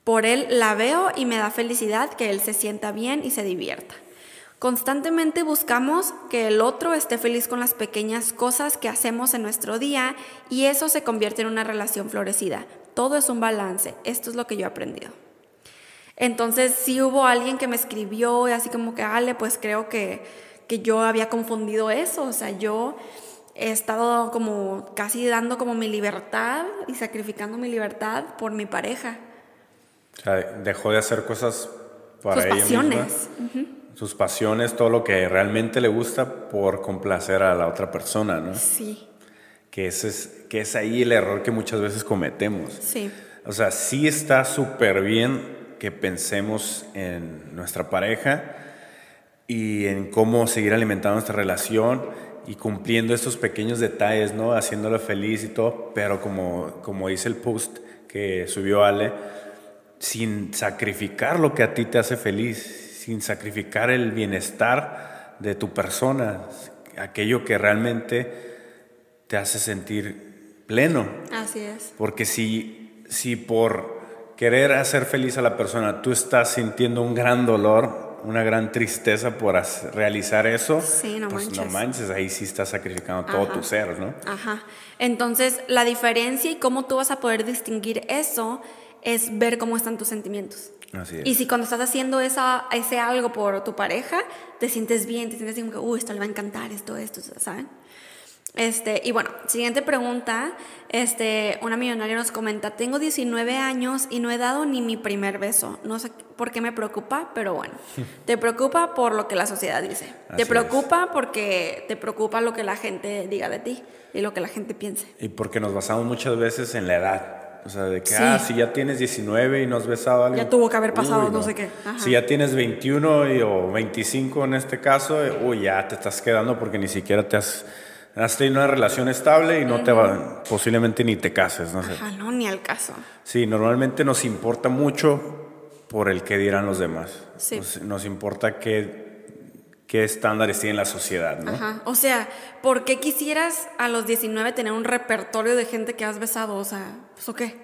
Speaker 2: Por él la veo y me da felicidad que él se sienta bien y se divierta. Constantemente buscamos que el otro esté feliz con las pequeñas cosas que hacemos en nuestro día y eso se convierte en una relación florecida. Todo es un balance. Esto es lo que yo he aprendido. Entonces sí hubo alguien que me escribió y así como que, Ale, pues creo que, que yo había confundido eso. O sea, yo he estado como casi dando como mi libertad y sacrificando mi libertad por mi pareja.
Speaker 3: O sea, dejó de hacer cosas para
Speaker 2: Sus
Speaker 3: ella
Speaker 2: pasiones.
Speaker 3: misma. Sus pasiones, todo lo que realmente le gusta por complacer a la otra persona, ¿no?
Speaker 2: Sí,
Speaker 3: Que ese es, que es ahí el error que muchas veces cometemos.
Speaker 2: sí,
Speaker 3: O sea, sí está súper bien que pensemos en nuestra pareja y en cómo seguir alimentando nuestra relación y cumpliendo estos pequeños detalles, ¿no? Haciéndolo feliz y todo, pero como, como dice el post que subió Ale, sin sacrificar lo que a ti te hace feliz, sin sacrificar el bienestar de tu persona, aquello que realmente te hace sentir pleno.
Speaker 2: Así es.
Speaker 3: Porque si, si por querer hacer feliz a la persona tú estás sintiendo un gran dolor, una gran tristeza por realizar eso,
Speaker 2: sí, no
Speaker 3: pues
Speaker 2: manches.
Speaker 3: no manches, ahí sí estás sacrificando todo tu ser, ¿no?
Speaker 2: Ajá. Entonces, la diferencia y cómo tú vas a poder distinguir eso es ver cómo están tus sentimientos.
Speaker 3: Así es.
Speaker 2: Y si cuando estás haciendo esa, ese algo por tu pareja, te sientes bien, te sientes como que, uy, esto le va a encantar, esto, esto, ¿saben? Este, y bueno, siguiente pregunta. Este, una millonaria nos comenta, tengo 19 años y no he dado ni mi primer beso. No sé por qué me preocupa, pero bueno. Te preocupa por lo que la sociedad dice.
Speaker 3: Así
Speaker 2: te
Speaker 3: es.
Speaker 2: preocupa porque te preocupa lo que la gente diga de ti y lo que la gente piense.
Speaker 3: Y porque nos basamos muchas veces en la edad. O sea, de que,
Speaker 2: Sí.
Speaker 3: ah, si ya tienes 19 y no has besado a alguien.
Speaker 2: Ya tuvo que haber pasado
Speaker 3: uy,
Speaker 2: no sé qué. Ajá.
Speaker 3: Si ya tienes 21 y- o 25 en este caso, eh, uy, ya te estás quedando porque ni siquiera te has, has tenido una relación estable y no te va, posiblemente ni te cases, no sé.
Speaker 2: Ajá, no, ni al caso.
Speaker 3: Sí, normalmente nos importa mucho por el que dirán los demás.
Speaker 2: Sí.
Speaker 3: Nos, nos importa qué, qué estándares tiene la sociedad, ¿no?
Speaker 2: Ajá. O sea, ¿por qué quisieras a los 19 tener un repertorio de gente que has besado? O sea, ¿pues o qué?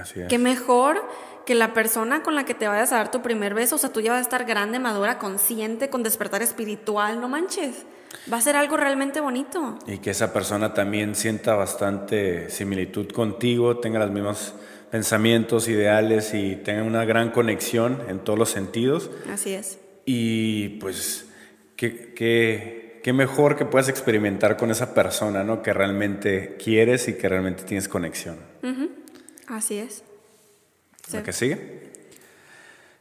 Speaker 3: Así es.
Speaker 2: Qué mejor que la persona con la que te vayas a dar tu primer beso, o sea, tú ya vas a estar grande, madura, consciente, con despertar espiritual, no manches. Va a ser algo realmente bonito.
Speaker 3: Y que esa persona también sienta bastante similitud contigo, tenga los mismos pensamientos, ideales y tenga una gran conexión en todos los sentidos.
Speaker 2: Así es.
Speaker 3: Y pues, qué, qué- qué mejor que puedas experimentar con esa persona, ¿no? Que realmente quieres y que realmente tienes conexión.
Speaker 2: Así es. Sí.
Speaker 3: ¿Lo que sigue?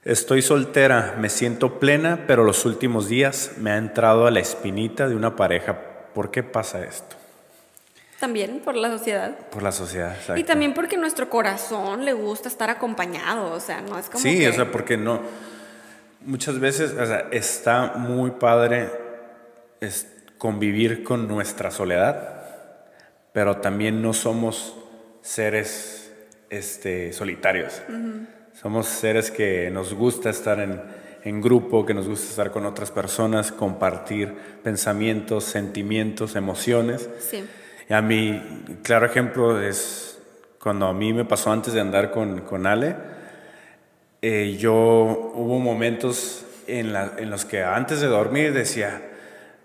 Speaker 3: Estoy soltera, me siento plena, pero los últimos días me ha entrado a la espinita de una pareja. ¿Por qué pasa esto?
Speaker 2: También por la sociedad.
Speaker 3: Por la sociedad.
Speaker 2: Y
Speaker 3: exacto.
Speaker 2: también porque nuestro corazón le gusta estar acompañado, o sea, no es como
Speaker 3: Sí,
Speaker 2: que-
Speaker 3: o sea, porque no. Muchas veces, o sea, está muy padre es convivir con nuestra soledad, pero también no somos seres este, solitarios. Somos seres que nos gusta estar en, en grupo, que nos gusta estar con otras personas, compartir pensamientos, sentimientos, emociones.
Speaker 2: Sí.
Speaker 3: Y a mí, claro ejemplo es cuando a mí me pasó antes de andar con, con Ale, eh, yo hubo momentos en, la- en los que antes de dormir decía,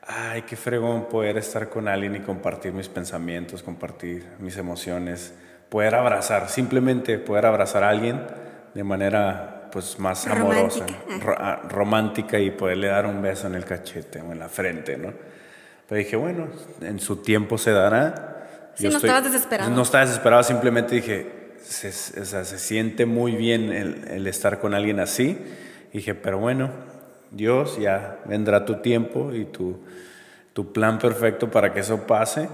Speaker 3: ay, qué fregón poder estar con alguien y compartir mis pensamientos, compartir mis emociones, poder abrazar, simplemente poder abrazar a alguien de manera pues más amorosa,
Speaker 2: Romántica.
Speaker 3: ah, romántica y poderle dar un beso en el cachete o en la frente, ¿no? Pero dije, bueno, en su tiempo se dará.
Speaker 2: Sí, no estabas desesperado.
Speaker 3: No estaba desesperado, simplemente dije, se, se siente muy bien el, el estar con alguien así. dije, pero bueno, Dios, ya vendrá tu tiempo y tu, tu plan perfecto para que eso pase.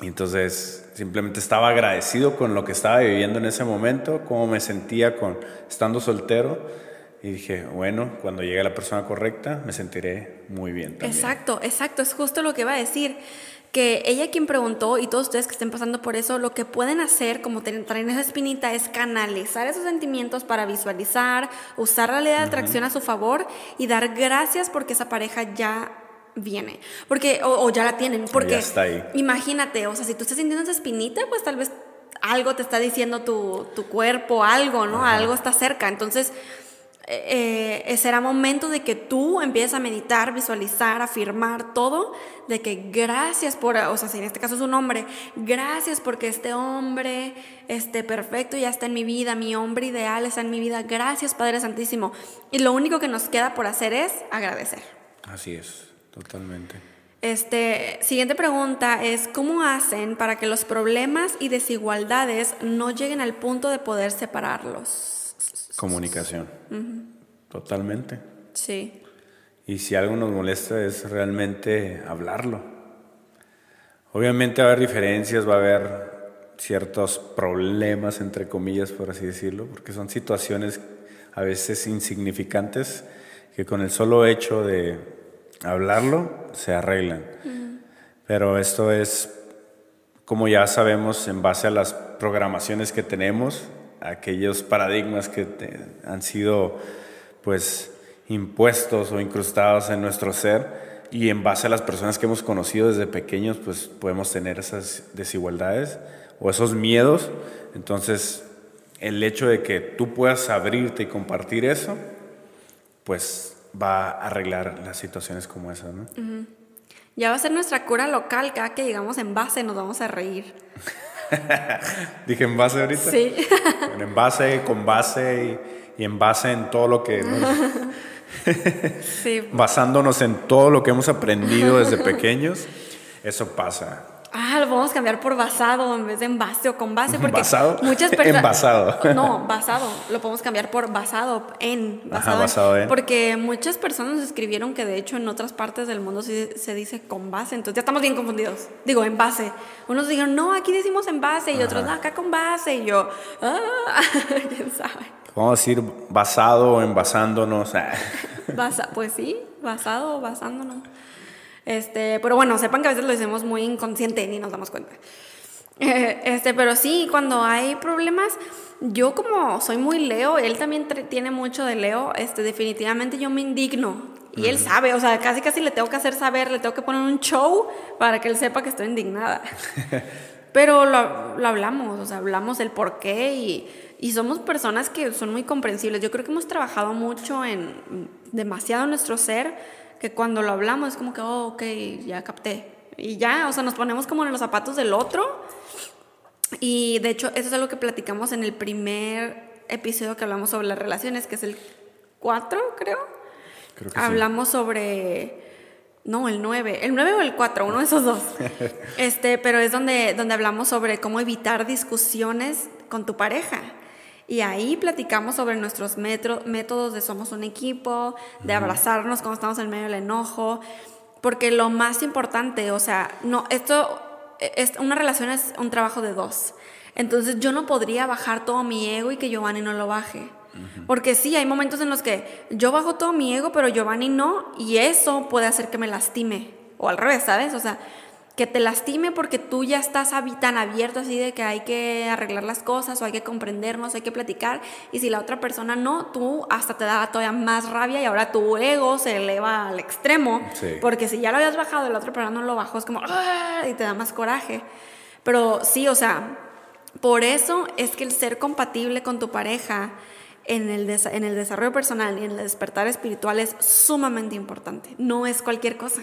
Speaker 3: Y entonces simplemente estaba agradecido con lo que estaba viviendo en ese momento, cómo me sentía con estando soltero. Y dije, bueno, cuando llegue la persona correcta, me sentiré muy bien también.
Speaker 2: Exacto, exacto, es justo lo que iba a decir. Que ella quien preguntó y todos ustedes que estén pasando por eso, lo que pueden hacer como traen esa espinita es canalizar esos sentimientos para visualizar, usar la ley de atracción a su favor y dar gracias porque esa pareja ya viene. Porque, o, o ya la tienen. Porque
Speaker 3: ya está ahí.
Speaker 2: imagínate, o sea, si tú estás sintiendo esa espinita, pues tal vez algo te está diciendo tu, tu cuerpo, algo, ¿no? Algo está cerca. Entonces, eh, eh, será momento de que tú empieces a meditar, visualizar, afirmar todo, de que gracias por, o sea, si en este caso es un hombre, gracias porque este hombre, este perfecto ya está en mi vida, mi hombre ideal está en mi vida, gracias Padre Santísimo. Y lo único que nos queda por hacer es agradecer.
Speaker 3: Así es, totalmente.
Speaker 2: Este, siguiente pregunta es, ¿cómo hacen para que los problemas y desigualdades no lleguen al punto de poder separarlos?
Speaker 3: Comunicación. Totalmente.
Speaker 2: Sí.
Speaker 3: Y si algo nos molesta es realmente hablarlo. Obviamente va a haber diferencias, va a haber ciertos problemas, entre comillas, por así decirlo, porque son situaciones a veces insignificantes que con el solo hecho de hablarlo, se arreglan. Pero esto es, como ya sabemos, en base a las programaciones que tenemos, aquellos paradigmas que han sido, pues, impuestos o incrustados en nuestro ser y en base a las personas que hemos conocido desde pequeños, pues podemos tener esas desigualdades o esos miedos. Entonces, el hecho de que tú puedas abrirte y compartir eso, pues va a arreglar las situaciones como esas, ¿no?
Speaker 2: Ya va a ser nuestra cura local, cada que llegamos en base nos vamos a reír.
Speaker 3: Dije en base ahorita.
Speaker 2: Sí.
Speaker 3: en base, con base y, en base en todo lo que...
Speaker 2: sí.
Speaker 3: Basándonos en todo lo que hemos aprendido desde pequeños, eso pasa.
Speaker 2: Ah, lo podemos cambiar por basado en vez de envase o con base. Porque
Speaker 3: ¿Basado?
Speaker 2: Muchas personas.
Speaker 3: Envasado.
Speaker 2: No, basado. Lo podemos cambiar por basado en. Basado,
Speaker 3: Ajá, basado en.
Speaker 2: Porque muchas personas escribieron que de hecho en otras partes del mundo sí se dice con base. Entonces ya estamos bien confundidos. Digo, en base. Unos dijeron, no, aquí decimos en base. Y otros, no, acá con base. Y yo, ah, quién sabe.
Speaker 3: Vamos a decir basado o envasándonos.
Speaker 2: Basa, pues sí, basado o basándonos. Este, pero bueno, sepan que a veces lo hacemos muy inconsciente ni nos damos cuenta. Este, pero sí, cuando hay problemas, yo como soy muy Leo, él también tiene mucho de Leo, este, definitivamente yo me indigno. Y él sabe, o sea, casi casi le tengo que hacer saber, le tengo que poner un show para que él sepa que estoy indignada. Pero lo, lo hablamos, o sea, hablamos el por qué y, y, somos personas que son muy comprensibles. Yo creo que hemos trabajado mucho en demasiado nuestro ser que cuando lo hablamos es como que, oh, ok, ya capté. Y ya, o sea, nos ponemos como en los zapatos del otro. Y de hecho, eso es algo que platicamos en el primer episodio que hablamos sobre las relaciones, que es el 4, creo.
Speaker 3: creo que
Speaker 2: hablamos sobre... No, el 9. El 9 o el 4, uno de esos dos. este, pero es donde, donde hablamos sobre cómo evitar discusiones con tu pareja. Y ahí platicamos sobre nuestros métodos de somos un equipo, de abrazarnos cuando estamos en medio del enojo, porque lo más importante, o sea, no, esto, es, una relación es un trabajo de dos. Entonces yo no podría bajar todo mi ego y que Giovanni no lo baje. Porque sí, hay momentos en los que yo bajo todo mi ego, pero Giovanni no, y eso puede hacer que me lastime. O al revés, ¿sabes? O sea, que te lastime porque tú ya estás tan abierto así de que hay que arreglar las cosas o hay que comprendernos, hay que platicar y si la otra persona no, tú hasta te da todavía más rabia y ahora tu ego se eleva al extremo porque si ya lo habías bajado y la otra persona no lo bajó es como ¡Ah! y te da más coraje. Pero sí, o sea, por eso es que el ser compatible con tu pareja en el, en el desarrollo personal y en el despertar espiritual es sumamente importante, no es cualquier cosa.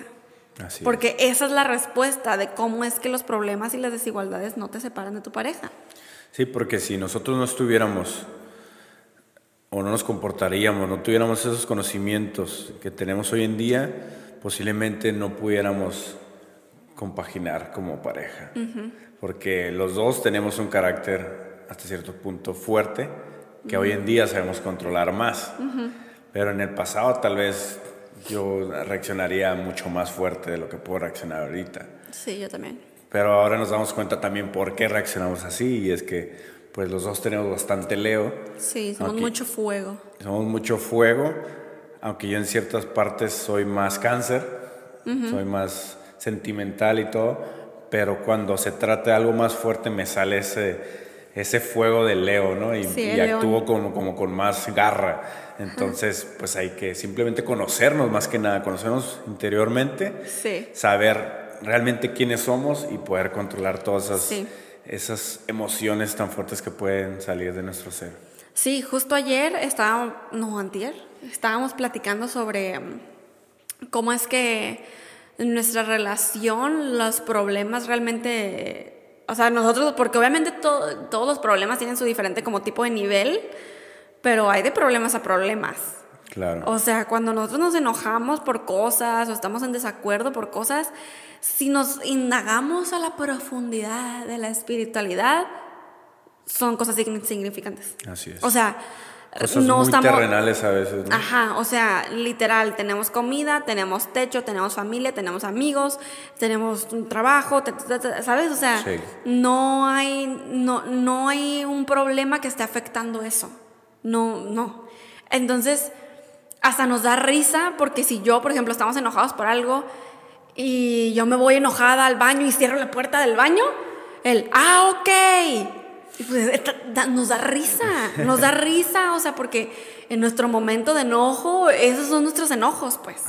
Speaker 2: Porque esa es la respuesta de cómo es que los problemas y las desigualdades no te separan de tu pareja.
Speaker 3: Sí, porque si nosotros no estuviéramos o no nos comportaríamos, no tuviéramos esos conocimientos que tenemos hoy en día, posiblemente no pudiéramos compaginar como pareja. Porque los dos tenemos un carácter hasta cierto punto fuerte que hoy en día sabemos controlar más. Pero en el pasado tal vez yo reaccionaría mucho más fuerte de lo que puedo reaccionar ahorita.
Speaker 2: Sí, yo también.
Speaker 3: Pero ahora nos damos cuenta también por qué reaccionamos así y es que pues los dos tenemos bastante Leo.
Speaker 2: Sí, somos mucho fuego.
Speaker 3: Somos mucho fuego, aunque yo en ciertas partes soy más cáncer, soy más sentimental y todo, pero cuando se trata de algo más fuerte me sale ese, ese fuego de Leo, ¿no? Y, y actúo como, como con más garra. Entonces, pues hay que simplemente conocernos más que nada, conocernos interiormente, saber realmente quiénes somos y poder controlar todas esas, esas emociones tan fuertes que pueden salir de nuestro ser.
Speaker 2: Sí, justo ayer estábamos, no, antier, estábamos platicando sobre mm, cómo es que nuestra relación los problemas realmente, o sea, nosotros, porque obviamente todos los problemas tienen su diferente como tipo de nivel, pero hay de problemas a problemas.
Speaker 3: Claro.
Speaker 2: O sea, cuando nosotros nos enojamos por cosas o estamos en desacuerdo por cosas, si nos indagamos a la profundidad de la espiritualidad, son cosas insignificantes.
Speaker 3: Así es.
Speaker 2: O sea,
Speaker 3: cosas no muy estamos... terrenales a veces. ¿no?
Speaker 2: Ajá, o sea, literal, tenemos comida, tenemos techo, tenemos familia, tenemos amigos, tenemos un trabajo, ¿sabes? O sea, no, hay, no, no hay un problema que esté afectando eso. No, no. Entonces, hasta nos da risa porque si yo, por ejemplo, estamos enojados por algo y yo me voy enojada al baño y cierro la puerta del baño, el, ah, ok. Y pues, nos da risa, nos da risa, o sea, porque en nuestro momento de enojo, esos son nuestros enojos, pues.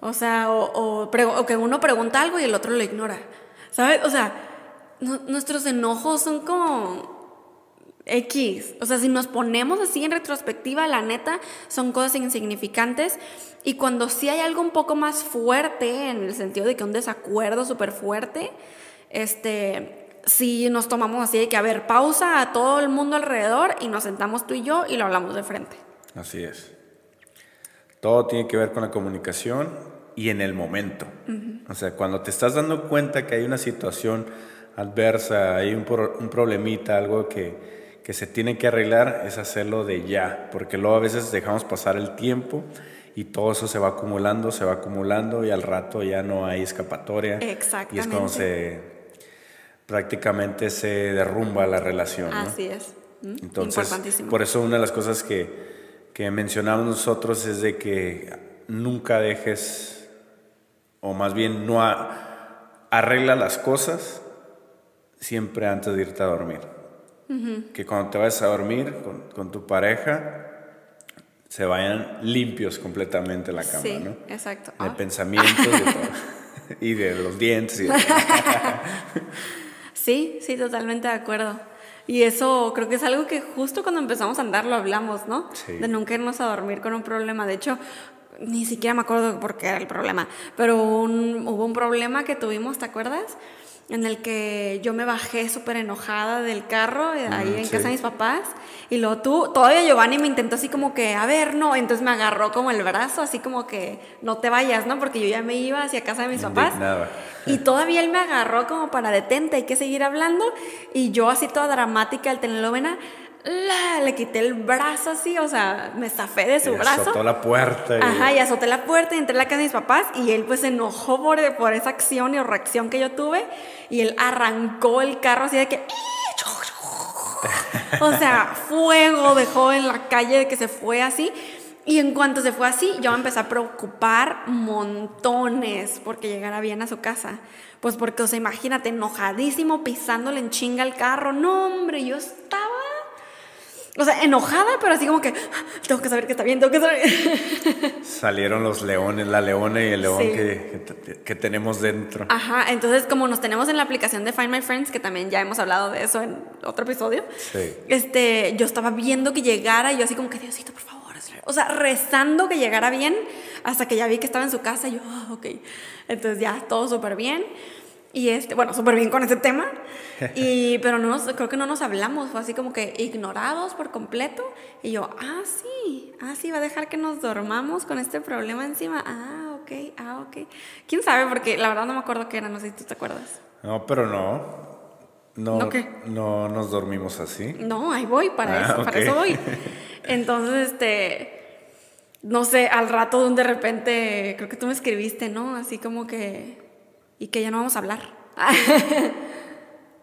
Speaker 2: O sea, o, que uno pregunta algo y el otro lo ignora. ¿Sabes? O sea, nuestros enojos son como X. O sea, si nos ponemos así en retrospectiva, la neta, son cosas insignificantes. Y cuando sí hay algo un poco más fuerte, en el sentido de que un desacuerdo súper fuerte, este, sí nos tomamos así de que, a ver, pausa a todo el mundo alrededor y nos sentamos tú y yo y lo hablamos de frente.
Speaker 3: Así es. Todo tiene que ver con la comunicación y en el momento. O sea, cuando te estás dando cuenta que hay una situación adversa, hay un, un problemita, algo que que se tiene que arreglar es hacerlo de ya, porque luego a veces dejamos pasar el tiempo y todo eso se va acumulando, se va acumulando y al rato ya no hay escapatoria.
Speaker 2: Exactamente.
Speaker 3: Y es cuando se prácticamente se derrumba la relación.
Speaker 2: Así es.
Speaker 3: Mm, Entonces, por eso una de las cosas que, que mencionamos nosotros es de que nunca dejes, o más bien no arregla las cosas siempre antes de irte a dormir. Que cuando te vayas a dormir con, tu pareja, se vayan limpios completamente la cama,
Speaker 2: sí,
Speaker 3: ¿no?
Speaker 2: Exacto.
Speaker 3: De ah. pensamientos y de los dientes.
Speaker 2: sí, sí, totalmente de acuerdo. Y eso creo que es algo que justo cuando empezamos a andar lo hablamos, ¿no? De nunca irnos a dormir con un problema. De hecho, ni siquiera me acuerdo por qué era el problema, pero hubo un problema que tuvimos, ¿te acuerdas? En el que yo me bajé súper enojada del carro, eh, ahí en casa de mis papás, y luego tú, todavía Giovanni me intentó así como que, a ver, no, entonces me agarró como el brazo, así como que, no te vayas, ¿no? Porque yo ya me iba hacia casa de mis papás. Y todavía él me agarró como para detente, hay que seguir hablando, y yo así toda dramática, el telenovela, le quité el brazo así, o sea, me zafé de su y brazo.
Speaker 3: Azotó la puerta.
Speaker 2: Y... Ajá, y azoté la puerta y entré a la casa de mis papás y él pues se enojó por, por esa acción y reacción que yo tuve y él arrancó el carro así de que... o sea, fuego dejó en la calle de que se fue así. Y en cuanto se fue así, yo me empecé a preocupar montones porque llegara bien a su casa. Pues porque, o sea, imagínate, enojadísimo, pisándole en chinga el carro. No, hombre, yo estaba o sea, enojada, pero así como que tengo que saber que está bien, tengo que saber.
Speaker 3: Salieron los leones, la leona y el león que, que, tenemos dentro.
Speaker 2: Ajá, entonces como nos tenemos en la aplicación de Find My Friends, que también ya hemos hablado de eso en otro episodio,
Speaker 3: sí.
Speaker 2: este, yo estaba viendo que llegara y yo así como que Diosito, por favor. O sea, rezando que llegara bien hasta que ya vi que estaba en su casa y yo, oh, ok. Entonces ya, todo súper bien. Y este, bueno, súper bien con ese tema. Y, pero no nos, creo que no nos hablamos, fue así como que ignorados por completo. Y yo, ah, sí, ah, sí, va a dejar que nos dormamos con este problema encima. Ah, ok, ah, ok. ¿Quién sabe? Porque la verdad no me acuerdo qué era, no sé si tú te acuerdas.
Speaker 3: No, pero no. No, ¿No, no nos dormimos así.
Speaker 2: No, ahí voy, para ah, eso, para eso voy. Entonces, este, no sé, al rato de repente, creo que tú me escribiste, ¿no? Así como que y que ya no vamos a hablar.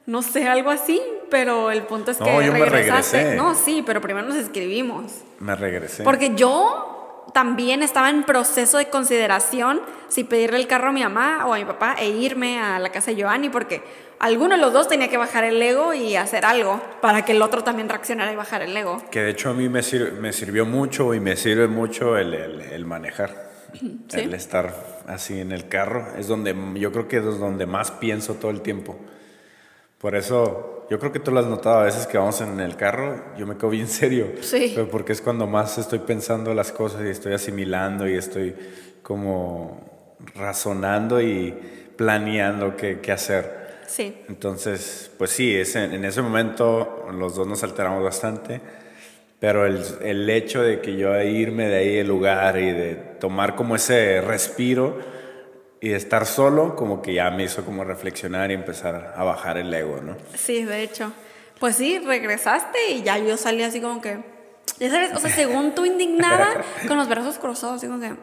Speaker 2: no sé, algo así, pero el punto es que
Speaker 3: no, yo regresaste.
Speaker 2: no, sí, pero primero nos escribimos.
Speaker 3: Me regresé.
Speaker 2: Porque yo también estaba en proceso de consideración si pedirle el carro a mi mamá o a mi papá e irme a la casa de Giovanni, porque alguno de los dos tenía que bajar el ego y hacer algo para que el otro también reaccionara y bajar el ego.
Speaker 3: Que de hecho a mí me, me sirvió mucho y me sirve mucho el, el manejar. El estar así en el carro es donde yo creo que es donde más pienso todo el tiempo. Por eso, yo creo que tú lo has notado a veces que vamos en el carro, yo me quedo bien serio.
Speaker 2: Sí.
Speaker 3: porque es cuando más estoy pensando las cosas y estoy asimilando y estoy como razonando y planeando qué, qué hacer.
Speaker 2: Sí.
Speaker 3: Entonces, pues sí, en ese momento los dos nos alteramos bastante pero el, el, hecho de que yo irme de ahí del lugar y de tomar como ese respiro y de estar solo, como que ya me hizo como reflexionar y empezar a bajar el ego, ¿no?
Speaker 2: Sí, de hecho. Pues sí, regresaste y ya yo salí así como que, ya sabes, o sea, según tú indignada, con los brazos cruzados, así como que,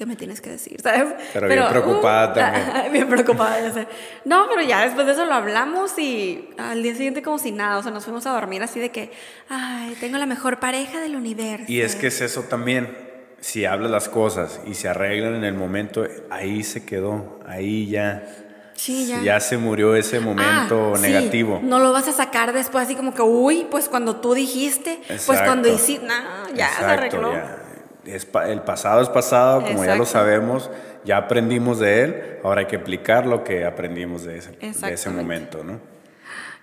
Speaker 2: ¿qué me tienes que decir? ¿Sabes?
Speaker 3: Pero, bien preocupada uh, también.
Speaker 2: bien preocupada, ya sé. No, pero ya después de eso lo hablamos y al día siguiente como si nada, o sea, nos fuimos a dormir así de que, ay, tengo la mejor pareja del universo.
Speaker 3: Y es que es eso también, si hablas las cosas y se arreglan en el momento, ahí se quedó, ahí ya.
Speaker 2: Sí, ya.
Speaker 3: Ya se murió ese momento
Speaker 2: Ah, sí.
Speaker 3: negativo.
Speaker 2: No lo vas a sacar después así como que, uy, pues cuando tú dijiste, pues cuando hiciste, no, ya se
Speaker 3: Exacto,
Speaker 2: arregló.
Speaker 3: ya. Es pa- el pasado es pasado, como ya lo
Speaker 2: Exacto.
Speaker 3: sabemos, ya aprendimos de él, ahora hay que aplicar lo que aprendimos de ese, de ese momento, ¿no?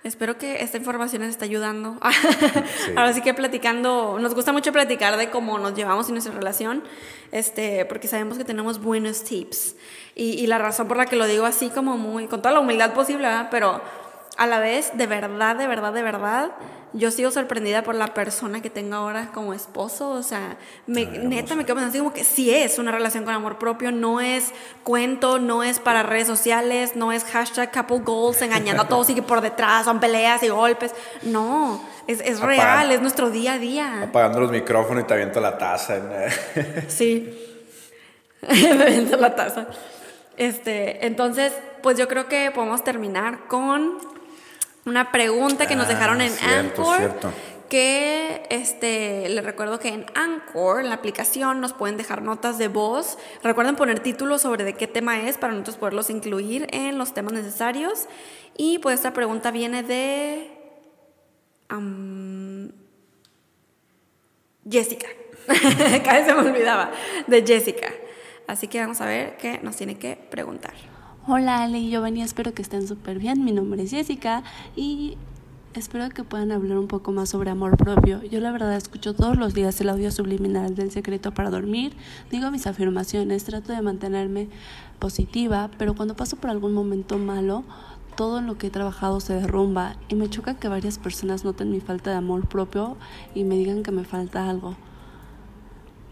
Speaker 2: Espero que esta información les esté ayudando. Ahora sí que platicando, nos gusta mucho platicar de cómo nos llevamos en nuestra relación, este, porque sabemos que tenemos buenos tips. Y, y la razón por la que lo digo así como muy, con toda la humildad posible, ¿verdad? pero a la vez, de verdad, de verdad, de verdad, yo sigo sorprendida por la persona que tengo ahora como esposo. O sea, me, neta me quedo pensando así como que sí es una relación con amor propio, no es cuento, no es para redes sociales, no es hashtag couple goals, engañando a todos y que por detrás son peleas y golpes. No, es, es real, es nuestro día a día.
Speaker 3: Apagando los micrófonos y te aviento la taza.
Speaker 2: Sí. Me aviento la taza. Este, entonces, pues yo creo que podemos terminar con una pregunta que nos
Speaker 3: Ah,
Speaker 2: dejaron en
Speaker 3: cierto,
Speaker 2: Anchor.
Speaker 3: cierto.
Speaker 2: Que este, les recuerdo que en Anchor, en la aplicación, nos pueden dejar notas de voz. Recuerden poner títulos sobre de qué tema es para nosotros poderlos incluir en los temas necesarios. Y pues esta pregunta viene de Jessica. Cada vez se me olvidaba. De Jessica. Así que vamos a ver qué nos tiene que preguntar.
Speaker 4: Hola Ale y Giovanni, espero que estén súper bien. Mi nombre es Jessica y espero que puedan hablar un poco más sobre amor propio. Yo la verdad escucho todos los días el audio subliminal del secreto para dormir, digo mis afirmaciones, trato de mantenerme positiva, pero cuando paso por algún momento malo, todo lo que he trabajado se derrumba y me choca que varias personas noten mi falta de amor propio y me digan que me falta algo.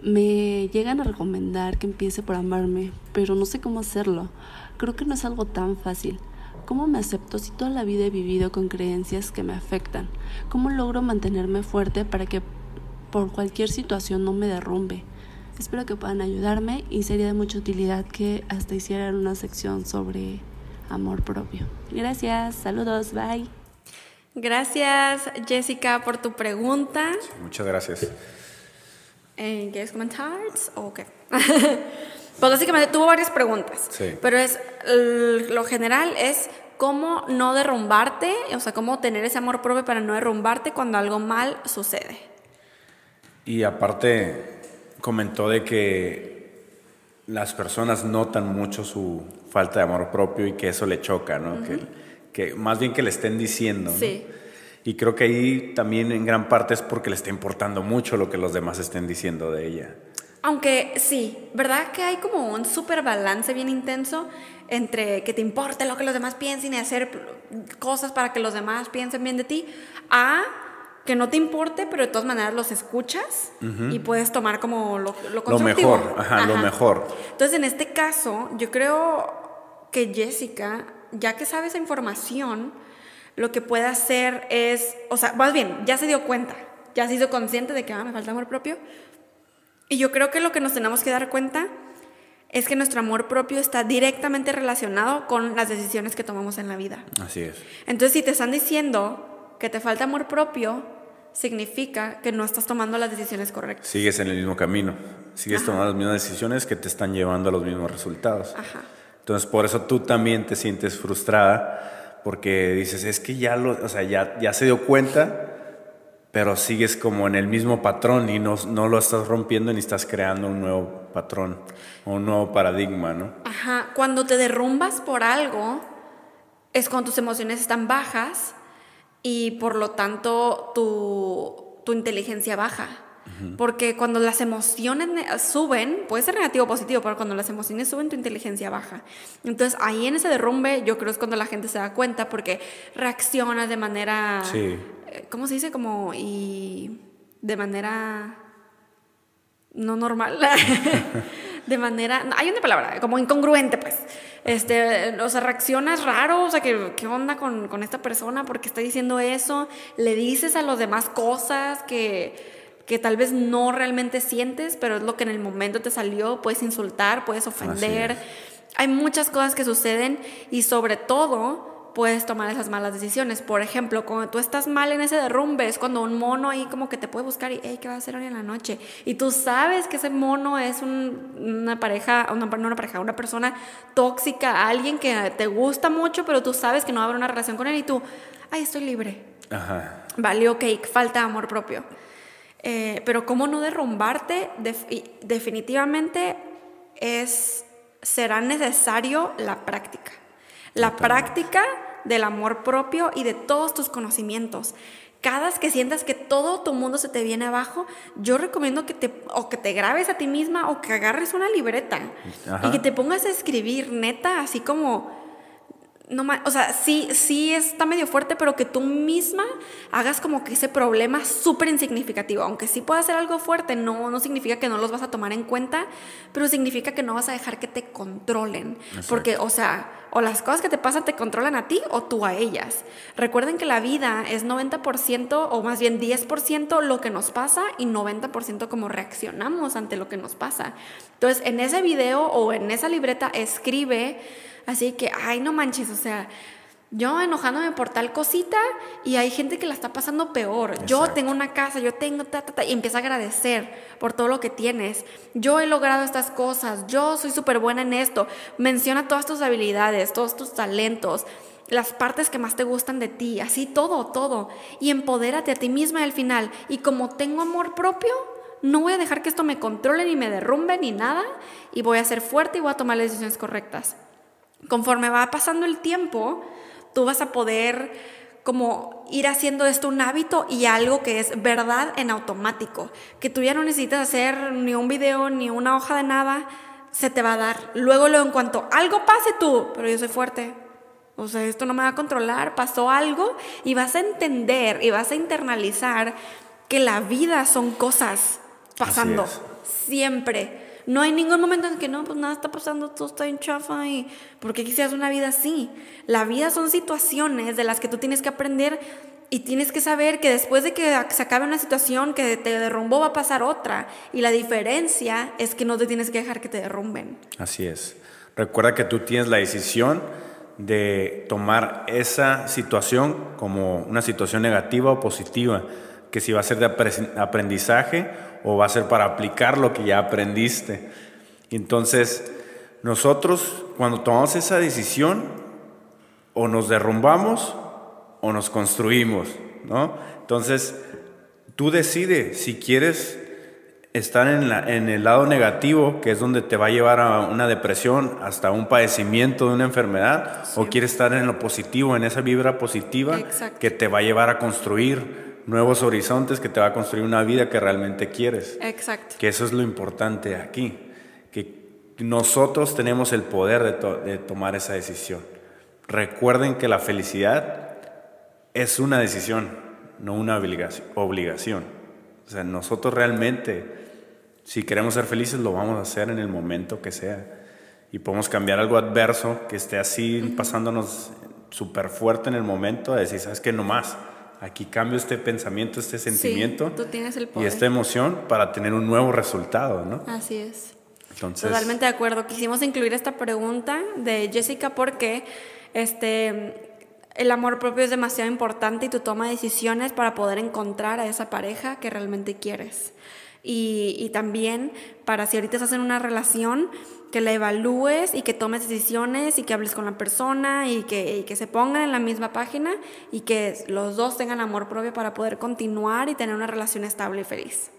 Speaker 4: Me llegan a recomendar que empiece por amarme, pero no sé cómo hacerlo. Creo que no es algo tan fácil. ¿Cómo me acepto si toda la vida he vivido con creencias que me afectan? ¿Cómo logro mantenerme fuerte para que por cualquier situación no me derrumbe? Espero que puedan ayudarme y sería de mucha utilidad que hasta hicieran una sección sobre amor propio. Gracias, saludos, bye.
Speaker 2: Gracias, Jessica, por tu pregunta.
Speaker 3: Muchas gracias.
Speaker 2: Eh, ¿Quieres comentar? ¿O qué? pues básicamente tuvo varias preguntas.
Speaker 3: Sí.
Speaker 2: Pero es lo general es cómo no derrumbarte, o sea, cómo tener ese amor propio para no derrumbarte cuando algo mal sucede.
Speaker 3: Y aparte comentó de que las personas notan mucho su falta de amor propio y que eso le choca, ¿no? que, que más bien que le estén diciendo. ¿no?
Speaker 2: Sí.
Speaker 3: Y creo que ahí también en gran parte es porque le está importando mucho lo que los demás estén diciendo de ella.
Speaker 2: Aunque sí, ¿verdad que hay como un super balance bien intenso entre que te importe lo que los demás piensen y hacer cosas para que los demás piensen bien de ti, a que no te importe, pero de todas maneras los escuchas y puedes tomar como lo, lo
Speaker 3: Lo
Speaker 2: constructivo.
Speaker 3: mejor, ajá, lo mejor.
Speaker 2: Entonces, en este caso, yo creo que Jessica, ya que sabe esa información, lo que puede hacer es, o sea, más bien, ya se dio cuenta, ya se hizo consciente de que ah, me falta amor propio. Y yo creo que lo que nos tenemos que dar cuenta es que nuestro amor propio está directamente relacionado con las decisiones que tomamos en la vida.
Speaker 3: Así es.
Speaker 2: Entonces, si te están diciendo que te falta amor propio, significa que no estás tomando las decisiones correctas.
Speaker 3: Sigues en el mismo camino. Sigues tomando las mismas decisiones que te están llevando a los mismos resultados.
Speaker 2: Ajá.
Speaker 3: Entonces, por eso tú también te sientes frustrada porque dices, es que ya lo, o sea, ya, ya se dio cuenta, pero sigues como en el mismo patrón y no, no lo estás rompiendo ni estás creando un nuevo patrón o un nuevo paradigma, ¿no?
Speaker 2: Ajá, cuando te derrumbas por algo, es cuando tus emociones están bajas y por lo tanto tu, tu inteligencia baja. Porque cuando las emociones ne- suben, puede ser negativo o positivo, pero cuando las emociones suben, tu inteligencia baja. Entonces ahí en ese derrumbe yo creo es cuando la gente se da cuenta porque reacciona de manera...
Speaker 3: Sí.
Speaker 2: eh, ¿Cómo se dice? Como... y de manera no normal. de manera. hay una palabra, como incongruente, pues. Este, o sea, reaccionas raro, o sea, ¿qué, qué onda con, con esta persona? porque está diciendo eso? Le dices a los demás cosas que, que tal vez no realmente sientes, pero es lo que en el momento te salió. Puedes insultar, puedes ofender. Hay muchas cosas que suceden y sobre todo puedes tomar esas malas decisiones. Por ejemplo, cuando tú estás mal en ese derrumbe, es cuando un mono ahí como que te puede buscar y, hey, ¿qué va a hacer hoy en la noche? Y tú sabes que ese mono es una pareja, una, no una pareja, una persona tóxica, alguien que te gusta mucho, pero tú sabes que no va a haber una relación con él y tú, ay, estoy libre.
Speaker 3: Ajá.
Speaker 2: Vale, ok, falta amor propio. Eh, pero cómo no derrumbarte, definitivamente es, será necesario la práctica. La práctica del amor propio y de todos tus conocimientos. Cada vez que sientas que todo tu mundo se te viene abajo, yo recomiendo que te, o que te grabes a ti misma o que agarres una libreta y que te pongas a escribir, neta, así como no o sea, sí, sí está medio fuerte, pero que tú misma hagas como que ese problema súper insignificativo. Aunque sí pueda ser algo fuerte, no, no significa que no los vas a tomar en cuenta, pero significa que no vas a dejar que te controlen. Porque, o sea, o las cosas que te pasan te controlan a ti o tú a ellas. Recuerden que la vida es 90% o más bien 10% lo que nos pasa y 90% como reaccionamos ante lo que nos pasa. Entonces, en ese video o en esa libreta escribe Así que, ay, no manches, o sea, yo enojándome por tal cosita y hay gente que la está pasando peor. Yo tengo una casa, yo tengo ta, ta, ta, y empieza a agradecer por todo lo que tienes. Yo he logrado estas cosas, yo soy súper buena en esto. Menciona todas tus habilidades, todos tus talentos, las partes que más te gustan de ti, así todo, todo. Y empodérate a ti misma al final. Y como tengo amor propio, no voy a dejar que esto me controle ni me derrumbe ni nada. Y voy a ser fuerte y voy a tomar las decisiones correctas conforme va pasando el tiempo, tú vas a poder como ir haciendo esto un hábito y algo que es verdad en automático, que tú ya no necesitas hacer ni un video ni una hoja de nada, se te va a dar. Luego, luego, en cuanto algo pase tú, pero yo soy fuerte, o sea, esto no me va a controlar, pasó algo y vas a entender y vas a internalizar que la vida son cosas pasando siempre no hay ningún momento en que no, pues nada está pasando, todo está en chafa y ¿por qué quisieras una vida así? La vida son situaciones de las que tú tienes que aprender y tienes que saber que después de que se acabe una situación que te derrumbó va a pasar otra y la diferencia es que no te tienes que dejar que te derrumben.
Speaker 3: Así es. Recuerda que tú tienes la decisión de tomar esa situación como una situación negativa o positiva, que si va a ser de aprendizaje o va a ser para aplicar lo que ya aprendiste. Entonces, nosotros cuando tomamos esa decisión, o nos derrumbamos o nos construimos, ¿no? Entonces, tú decides si quieres estar en, la, en, el lado negativo, que es donde te va a llevar a una depresión, hasta un padecimiento de una enfermedad, o quieres estar en lo positivo, en esa vibra positiva que te va a llevar a construir nuevos horizontes que te va a construir una vida que realmente quieres.
Speaker 2: Exacto.
Speaker 3: Que eso es lo importante aquí, que nosotros tenemos el poder de, tomar esa decisión. Recuerden que la felicidad es una decisión, no una obligación. O sea, nosotros realmente, si queremos ser felices, lo vamos a hacer en el momento que sea. Y podemos cambiar algo adverso que esté así pasándonos súper fuerte en el momento, a decir, ¿sabes qué? No más Aquí cambio este pensamiento, este sentimiento y esta emoción para tener un nuevo resultado, ¿no?
Speaker 2: Así es. Entonces, Totalmente de acuerdo. Quisimos incluir esta pregunta de Jessica porque este, el amor propio es demasiado importante y tú tomas decisiones para poder encontrar a esa pareja que realmente quieres. Y, y también para si ahorita estás en una relación, que la evalúes y que tomes decisiones y que hables con la persona y que, que, se pongan en la misma página y que los dos tengan amor propio para poder continuar y tener una relación estable y feliz.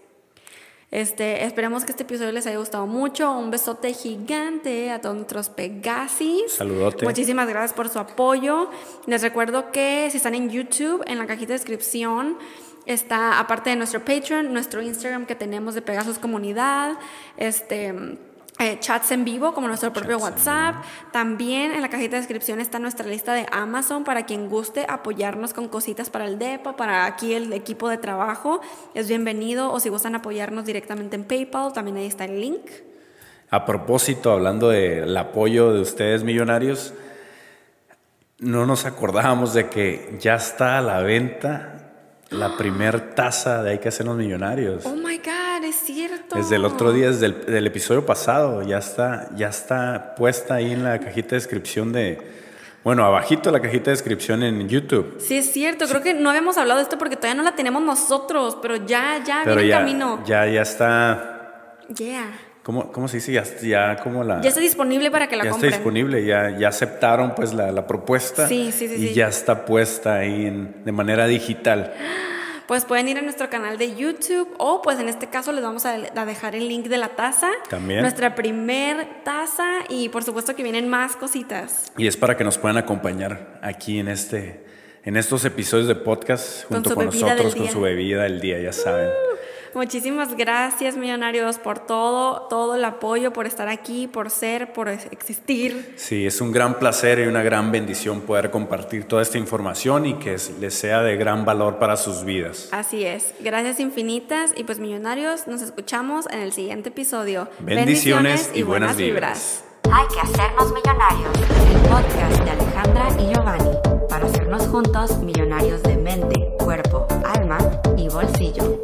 Speaker 2: Este, esperemos que este episodio les haya gustado mucho. Un besote gigante a todos nuestros Pegasis.
Speaker 3: Saludote.
Speaker 2: Muchísimas gracias por su apoyo. Les recuerdo que si están en YouTube, en la cajita de descripción está, aparte de nuestro Patreon, nuestro Instagram que tenemos de Pegasus Comunidad. Este eh, chats en vivo como nuestro propio WhatsApp. También en la cajita de descripción está nuestra lista de Amazon para quien guste apoyarnos con cositas para el DEPA, para aquí el equipo de trabajo. Es bienvenido o si gustan apoyarnos directamente en PayPal, también ahí está el link.
Speaker 3: A propósito, hablando del apoyo de ustedes millonarios, no nos acordábamos de que ya está a la venta la primer taza de Hay que hacernos millonarios.
Speaker 2: Oh my God, es cierto.
Speaker 3: Desde el otro día, desde el del episodio pasado, ya está, ya está puesta ahí en la cajita de descripción de Bueno, abajito la cajita de descripción en YouTube.
Speaker 2: Sí, es cierto. Creo que no habíamos hablado de esto porque todavía no la tenemos nosotros, pero ya, ya
Speaker 3: Pero
Speaker 2: viene
Speaker 3: ya,
Speaker 2: en camino.
Speaker 3: ya, ya está.
Speaker 2: Yeah.
Speaker 3: ¿Cómo, cómo se dice? Ya, ya como la.
Speaker 2: Ya está disponible para que la
Speaker 3: ya está
Speaker 2: compren.
Speaker 3: disponible, ya, ya aceptaron pues la, la propuesta.
Speaker 2: Sí, sí, sí,
Speaker 3: Y
Speaker 2: sí.
Speaker 3: ya está puesta ahí en- de manera digital.
Speaker 2: Pues pueden ir a nuestro canal de YouTube o pues en este caso les vamos a, a dejar el link de la taza.
Speaker 3: También.
Speaker 2: Nuestra primer taza y por supuesto que vienen más cositas.
Speaker 3: Y es para que nos puedan acompañar aquí en este, en estos episodios de podcast junto con, nosotros, con su bebida del día, ya saben.
Speaker 2: Muchísimas gracias millonarios por todo, todo el apoyo, por estar aquí, por ser, por existir.
Speaker 3: Sí, es un gran placer y una gran bendición poder compartir toda esta información y que es- les sea de gran valor para sus vidas.
Speaker 2: Así es. Gracias infinitas y pues millonarios, nos escuchamos en el siguiente episodio.
Speaker 3: Bendiciones y buenas vibras.
Speaker 1: Hay que hacernos millonarios. El podcast de Alejandra y Giovanni para hacernos juntos millonarios de mente, cuerpo, alma y bolsillo.